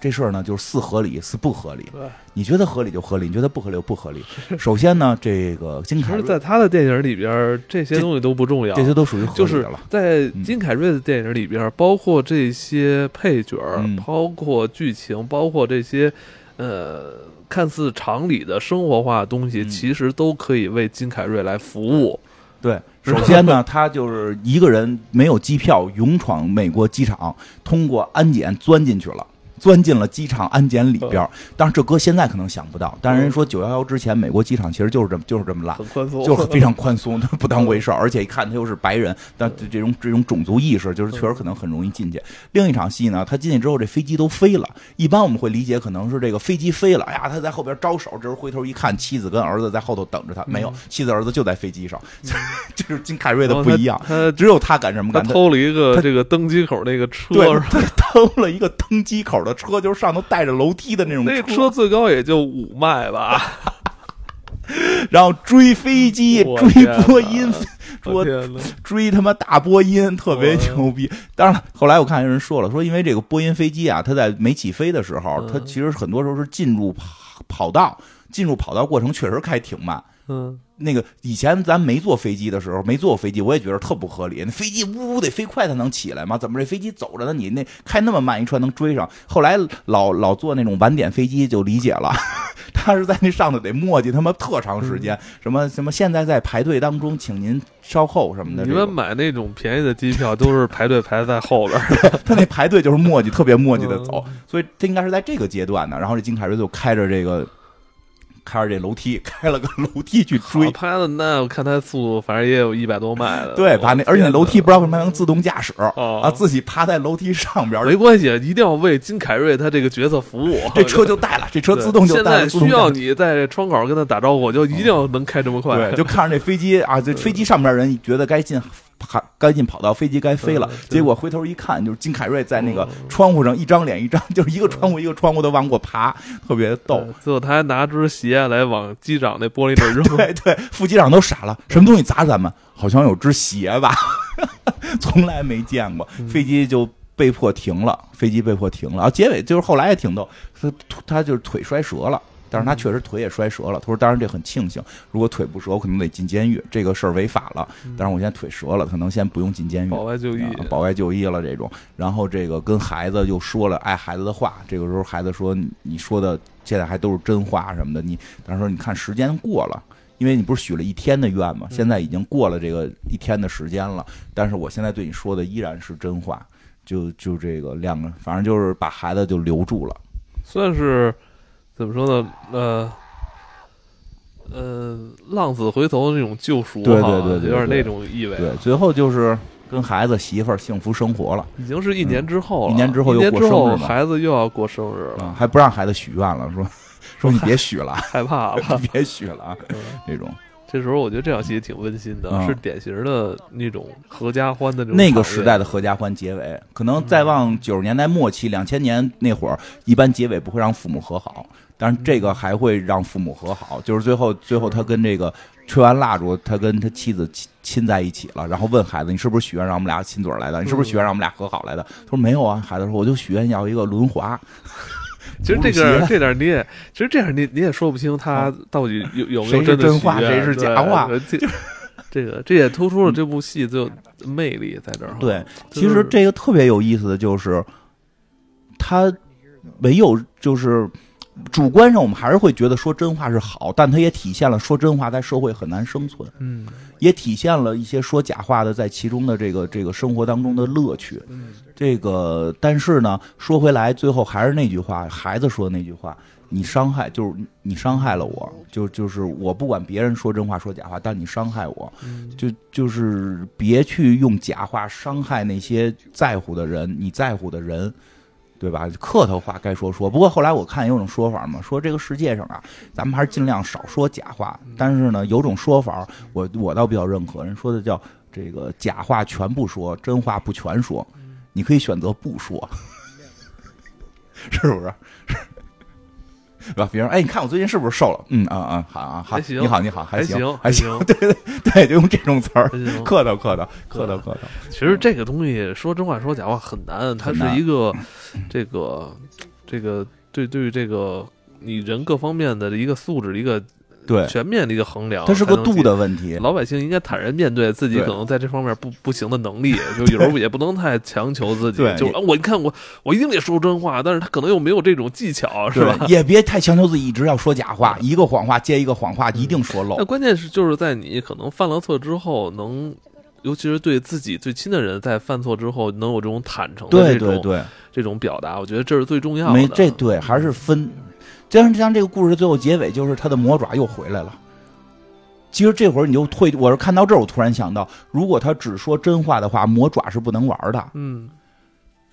这事儿呢，就是似合理似不合理。对，你觉得合理就合理，你觉得不合理就不合理。首先呢，这个金凯瑞在他的电影里边，这些东西都不重要，这些都属于合理了。在金凯瑞的电影里边，包括这些配角，包括剧情，包括这些呃。看似常理的生活化的东西，其实都可以为金凯瑞来服务。对，首先呢，(laughs) 他就是一个人没有机票，勇闯美国机场，通过安检钻进去了。钻进了机场安检里边，当然这搁现在可能想不到。但是人说九幺幺之前，美国机场其实就是这么就是这么烂，很宽松，就是非常宽松，他不当回事儿。而且一看他又是白人，但这种这种种族意识，就是确实可能很容易进去。另一场戏呢，他进去之后，这飞机都飞了。一般我们会理解可能是这个飞机飞了，哎呀，他在后边招手，这时候回头一看，妻子跟儿子在后头等着他，没有，妻子儿子就在飞机上。(laughs) 就是金凯瑞的不一样，他只有他敢这么干。他偷了一个这个登机口那个车，他偷了一个登机口的车，就是上头带着楼梯的那种车。那车最高也就五迈吧。(laughs) 然后追飞机，追波音，说追他妈大波音，特别牛逼。当然了，后来我看有人说了，说因为这个波音飞机啊，它在没起飞的时候，它其实很多时候是进入跑跑道，进入跑道过程确实开挺慢。嗯。那个以前咱没坐飞机的时候，没坐过飞机，我也觉得特不合理。那飞机呜呜得飞快才能起来吗？怎么这飞机走着呢？你那开那么慢一串能追上？后来老老坐那种晚点飞机就理解了，(laughs) 他是在那上头得磨叽他妈特长时间，什么什么现在在排队当中，请您稍后什么的。你们买那种便宜的机票都是排队排在后边，(laughs) 他那排队就是磨叽，特别磨叽的走，所以他应该是在这个阶段呢。然后这金凯瑞就开着这个。开着这楼梯，(laughs) 开了个楼梯去追。拍的那我看他速度，反正也有一百多迈的。对，把那而且那楼梯不知道为什么能自动驾驶啊，自己趴在楼梯上边。没关系，一定要为金凯瑞他这个角色服务。这车就带了，这车自动就带了。现在需要你在窗口跟他打招呼，就一定要能开这么快。对，就看着那飞机啊，这 (laughs) 飞机上面人觉得该进。跑赶紧跑到飞机该飞了，结果回头一看，就是金凯瑞在那个窗户上一张脸一张，就是一个窗户一个窗户的往过爬，特别逗。最后他还拿只鞋来往机长那玻璃那扔。(laughs) 对对，副机长都傻了，什么东西砸咱们？好像有只鞋吧？(laughs) 从来没见过。飞机就被迫停了，飞机被迫停了。啊，结尾就是后来也挺逗，他他就是腿摔折了。但是他确实腿也摔折了。他说：“当然这很庆幸，如果腿不折，我可能得进监狱。这个事儿违法了。但是我现在腿折了，可能先不用进监狱，保外就医，保外就医了这种。然后这个跟孩子又说了爱孩子的话。这个时候孩子说：你说的现在还都是真话什么的。你，他说你看时间过了，因为你不是许了一天的愿吗？现在已经过了这个一天的时间了。但是我现在对你说的依然是真话。就就这个两个，反正就是把孩子就留住了，算是。”怎么说呢？呃，呃，浪子回头的那种救赎，对对对，有点那种意味。对，最后就是跟孩子媳妇儿幸福生活了。已经是一年之后了，一年之后又过生日孩子又要过生日了，还不让孩子许愿了，说 (laughs) 说你别许了，害怕了，(laughs) 别许了，这种。这时候我觉得这场戏挺温馨的，是典型的那种合家欢的那种。那个时代的合家欢结尾，可能再往九十年代末期、两千年那会儿，一般结尾不会让父母和好，但是这个还会让父母和好。就是最后，最后他跟这个吹完蜡烛，他跟他妻子亲亲在一起了，然后问孩子：“你是不是许愿让我们俩亲嘴来的？你是不是许愿让我们俩和好来的？”他说：“没有啊。”孩子说：“我就许愿要一个轮滑。”其实这个这点你也，其实这样你你也说不清他到底有有没有真话，谁是假话。这个这也突出了这部戏就魅力在这儿。对，其实这个特别有意思的就是，他没有就是主观上我们还是会觉得说真话是好，但它也体现了说真话在社会很难生存。嗯，也体现了一些说假话的在其中的这个这个生活当中的乐趣。嗯。这个，但是呢，说回来，最后还是那句话，孩子说的那句话：“你伤害，就是你伤害了我，就就是我不管别人说真话说假话，但你伤害我，就就是别去用假话伤害那些在乎的人，你在乎的人，对吧？客套话该说说。不过后来我看有种说法嘛，说这个世界上啊，咱们还是尽量少说假话。但是呢，有种说法，我我倒比较认可，人说的叫这个假话全不说，真话不全说。”你可以选择不说，是不是？(laughs) 是吧？别人哎，你看我最近是不是瘦了？嗯啊啊，好啊好，你好你好，还行还行，(laughs) 对对对，就用这种词儿，客套客套客套客套。其实这个东西说真话说假话很难，它是一个这个这个对对于这个你人各方面的一个素质一个。对，全面的一个衡量，它是个度的问题。老百姓应该坦然面对自己可能在这方面不不行的能力，(laughs) 就有时候也不能太强求自己。就是，我你看我我一定得说真话，但是他可能又没有这种技巧，是吧？也别太强求自己，一直要说假话，一个谎话接一个谎话，一定说漏。那关键是就是在你可能犯了错之后，能尤其是对自己最亲的人，在犯错之后能有这种坦诚的这种这种表达，我觉得这是最重要的。没这对，还是分。就像像这个故事的最后结尾，就是他的魔爪又回来了。其实这会儿你就退，我是看到这儿，我突然想到，如果他只说真话的话，魔爪是不能玩的。嗯，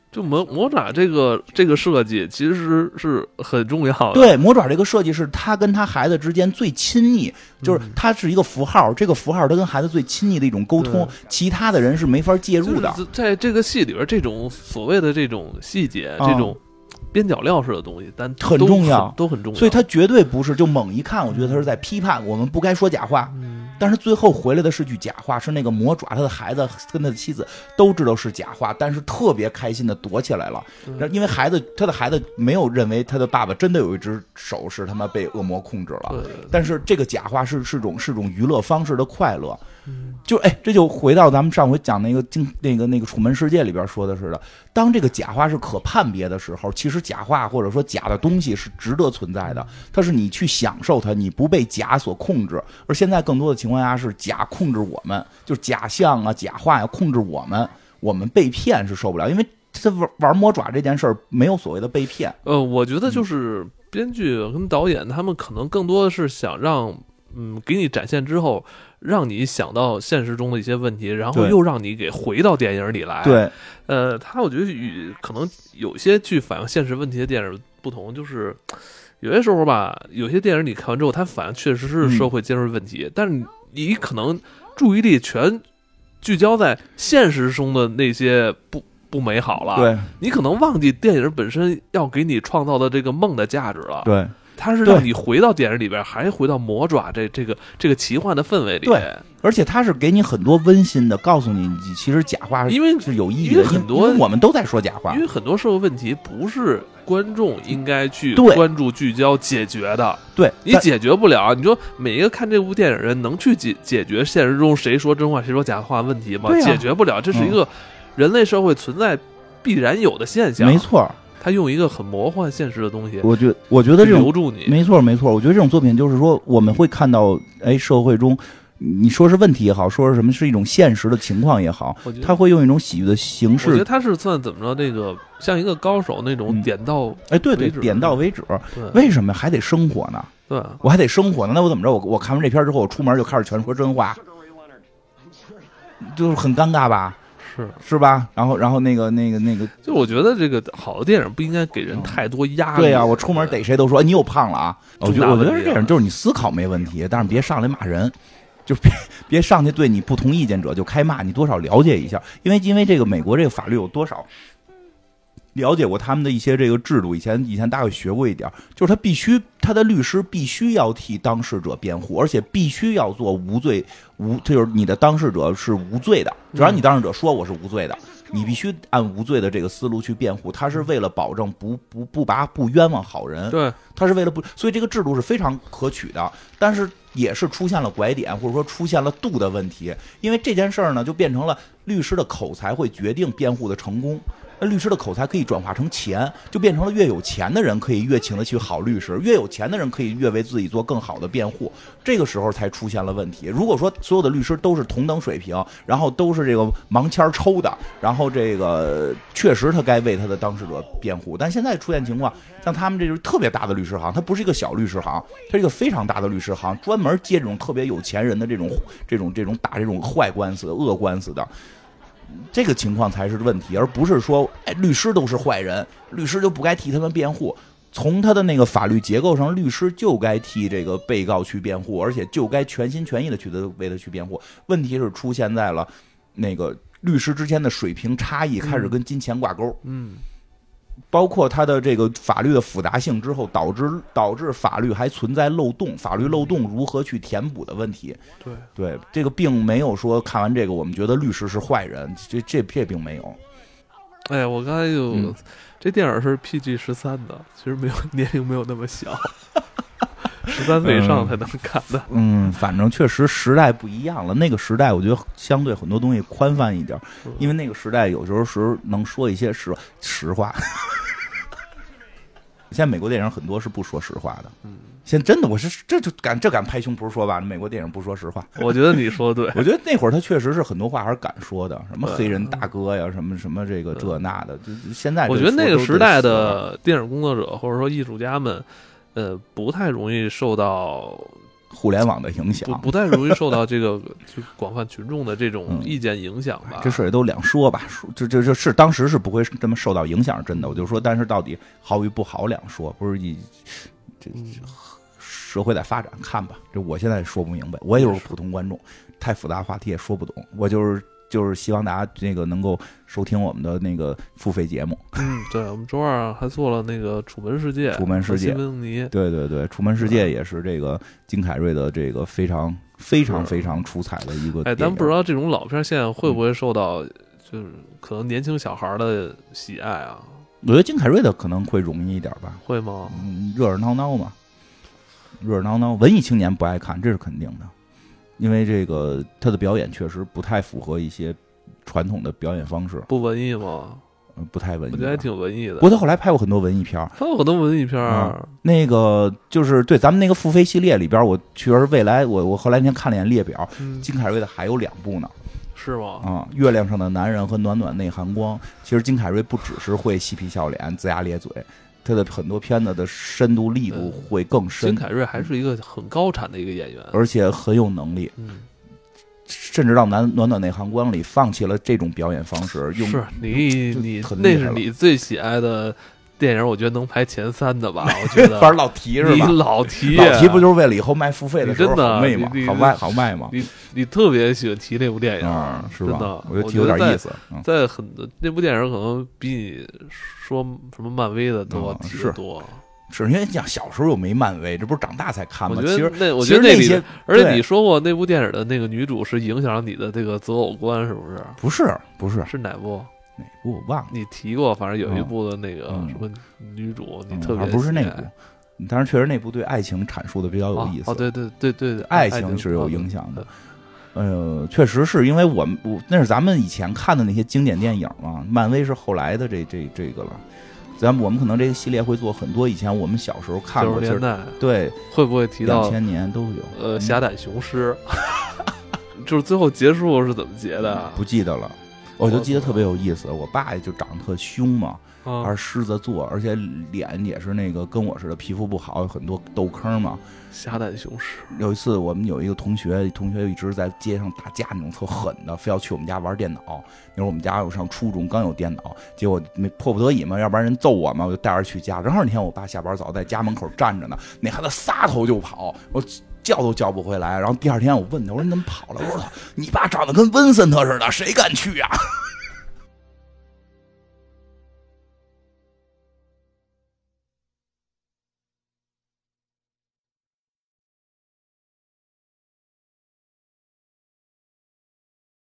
就魔魔爪这个这个设计其实是很重要的。对，魔爪这个设计是他跟他孩子之间最亲密，就是它是一个符号，这个符号他跟孩子最亲密的一种沟通，其他的人是没法介入的。在这个戏里边，这种所谓的这种细节，这种。边角料式的东西，但很重要，都很重要。所以他绝对不是就猛一看，我觉得他是在批判我们不该说假话。但是最后回来的是句假话，是那个魔爪，他的孩子跟他的妻子都知道是假话，但是特别开心的躲起来了。因为孩子，他的孩子没有认为他的爸爸真的有一只手是他妈被恶魔控制了。但是这个假话是是种是种娱乐方式的快乐。就哎，这就回到咱们上回讲那个经那个那个《楚门世界》里边说的似的，当这个假话是可判别的时候，其实假话或者说假的东西是值得存在的，它是你去享受它，你不被假所控制。而现在更多的情况下是假控制我们，就是假象啊、假话要控制我们，我们被骗是受不了，因为他玩玩魔爪这件事儿没有所谓的被骗。呃，我觉得就是编剧跟导演他们可能更多的是想让。嗯，给你展现之后，让你想到现实中的一些问题，然后又让你给回到电影里来。对，呃，他我觉得与可能有些去反映现实问题的电影不同，就是有些时候吧，有些电影你看完之后，它反映确实是社会尖锐问题，但是你可能注意力全聚焦在现实中的那些不不美好了。对，你可能忘记电影本身要给你创造的这个梦的价值了。对。它是让你回到电影里边，还回到魔爪这这个这个奇幻的氛围里。对，而且它是给你很多温馨的，告诉你你其实假话因为是有意义的。很多我们都在说假话，因为很多社会问题不是观众应该去关注、聚焦、解决的。对你解决不了，你说每一个看这部电影人能去解解决现实中谁说真话谁说假话问题吗？解决不了，这是一个人类社会存在必然有的现象。没错。他用一个很魔幻现实的东西，我觉我觉得这种留住你，没错没错。我觉得这种作品就是说，我们会看到，哎，社会中你说是问题也好，说是什么是一种现实的情况也好，他会用一种喜剧的形式。我觉得他是算怎么着？那个像一个高手那种点到哎，对对，点到为止。为什么还得生活呢？对，我还得生活呢。那我怎么着？我我看完这片之后，我出门就开始全说真话，就是很尴尬吧？是是吧？然后然后那个那个那个，就我觉得这个好的电影不应该给人太多压力。对呀，我出门逮谁都说你又胖了啊！我觉得我觉得这样就是你思考没问题，但是别上来骂人，就别别上去对你不同意见者就开骂，你多少了解一下，因为因为这个美国这个法律有多少。了解过他们的一些这个制度，以前以前大概学过一点，就是他必须他的律师必须要替当事者辩护，而且必须要做无罪无，就是你的当事者是无罪的，只要你当事者说我是无罪的，你必须按无罪的这个思路去辩护。他是为了保证不不不拔不冤枉好人，对，他是为了不，所以这个制度是非常可取的，但是也是出现了拐点，或者说出现了度的问题，因为这件事儿呢，就变成了律师的口才会决定辩护的成功。那律师的口才可以转化成钱，就变成了越有钱的人可以越请得起好律师，越有钱的人可以越为自己做更好的辩护。这个时候才出现了问题。如果说所有的律师都是同等水平，然后都是这个盲签抽的，然后这个确实他该为他的当事者辩护。但现在出现情况，像他们这就是特别大的律师行，他不是一个小律师行，他是一个非常大的律师行，专门接这种特别有钱人的这种这种这种打这种坏官司、恶官司的。这个情况才是问题，而不是说，哎，律师都是坏人，律师就不该替他们辩护。从他的那个法律结构上，律师就该替这个被告去辩护，而且就该全心全意的去的为他去辩护。问题是出现在了那个律师之间的水平差异开始跟金钱挂钩。嗯。包括它的这个法律的复杂性之后，导致导致法律还存在漏洞，法律漏洞如何去填补的问题。对对，这个并没有说看完这个我们觉得律师是坏人，这这这并没有。哎呀，我刚才就这电影是 PG 十三的，其实没有 (laughs) 年龄没有那么小。(laughs) 十三岁以上才能看的。嗯，反正确实时代不一样了。那个时代，我觉得相对很多东西宽泛一点，因为那个时代有时候时能说一些实实话。(laughs) 现在美国电影很多是不说实话的。嗯，现在真的，我是这就敢这敢拍胸脯说吧，美国电影不说实话。我觉得你说的对。(laughs) 我觉得那会儿他确实是很多话还是敢说的，什么黑人大哥呀，什么什么这个这那的。现在我觉得那个时代的电影工作者或者说艺术家们。呃，不太容易受到互联网的影响，不不太容易受到这个 (laughs) 就广泛群众的这种意见影响吧。这事也都两说吧，说就就就是当时是不会这么受到影响，真的。我就说，但是到底好与不好两说，不是一这社会在发展，看吧。这我现在说不明白，我也是普通观众，太复杂话题也说不懂，我就是。就是希望大家那个能够收听我们的那个付费节目。嗯，对，我们周二还做了那个《楚门世界》。楚门世界，对对对，《楚门世界》也是这个金凯瑞的这个非常非常非常出彩的一个。哎，咱不知道这种老片现在会不会受到就是可能年轻小孩的喜爱啊？我觉得金凯瑞的可能会容易一点吧。会吗？嗯，热热闹闹嘛，热热闹闹，文艺青年不爱看，这是肯定的。因为这个他的表演确实不太符合一些传统的表演方式，不文艺吗？嗯，不太文艺。我觉得还挺文艺的。不过他后来拍过很多文艺片拍过很多文艺片那个就是对咱们那个付费系列里边，我确实未来我我后来那天看了眼列表，金凯瑞的还有两部呢。是吗？啊，月亮上的男人和暖暖内含光。其实金凯瑞不只是会嬉皮笑脸、龇牙咧嘴。他的很多片子的深度力度会更深。金凯瑞还是一个很高产的一个演员，而且很有能力。嗯，甚至到《暖暖暖内行光》里放弃了这种表演方式，用是你你那是你最喜爱的。电影我觉得能排前三的吧，(laughs) 我觉得。(laughs) 反正老提是吧？你老提，老提不就是为了以后卖付费的时候好卖吗？好卖好卖吗？你你特别喜欢提那部电影，是吧？我觉得提有点意思。在很多那部电影可能比你说什么漫威的都提的多。是因为讲小时候又没漫威，这不是长大才看吗？其实那我觉得那里，而且你说过那部电影的那个女主是影响了你的这个择偶观，是不是？不是，不是，是哪部？哪部我忘了？你提过，反正有一部的那个什么女主，你特别不是那部，但是确实那部对爱情阐述的比较有意思。哦，对对对对，爱情是有影响的。呃，确实是因为我们我那是咱们以前看的那些经典电影嘛，漫威是后来的这这这个了。咱们我们可能这个系列会做很多以前我们小时候看过年代，对，会不会提到两千年都有？呃，侠胆雄狮，(laughs) (laughs) 就是最后结束是怎么结的？不记得了。我就记得特别有意思。我爸就长得特凶嘛，还是狮子座，而且脸也是那个跟我似的，皮肤不好，有很多痘坑嘛。瞎胆雄狮。有一次，我们有一个同学，同学一直在街上打架，那种特狠的，非要去我们家玩电脑。那会儿我们家有上初中，刚有电脑，结果没迫不得已嘛，要不然人揍我嘛，我就带着去家。正好那天我爸下班早，在家门口站着呢，那孩子撒头就跑，我叫都叫不回来。然后第二天我问他，我说你怎么跑了？我说你爸长得跟温森特似的，谁敢去呀？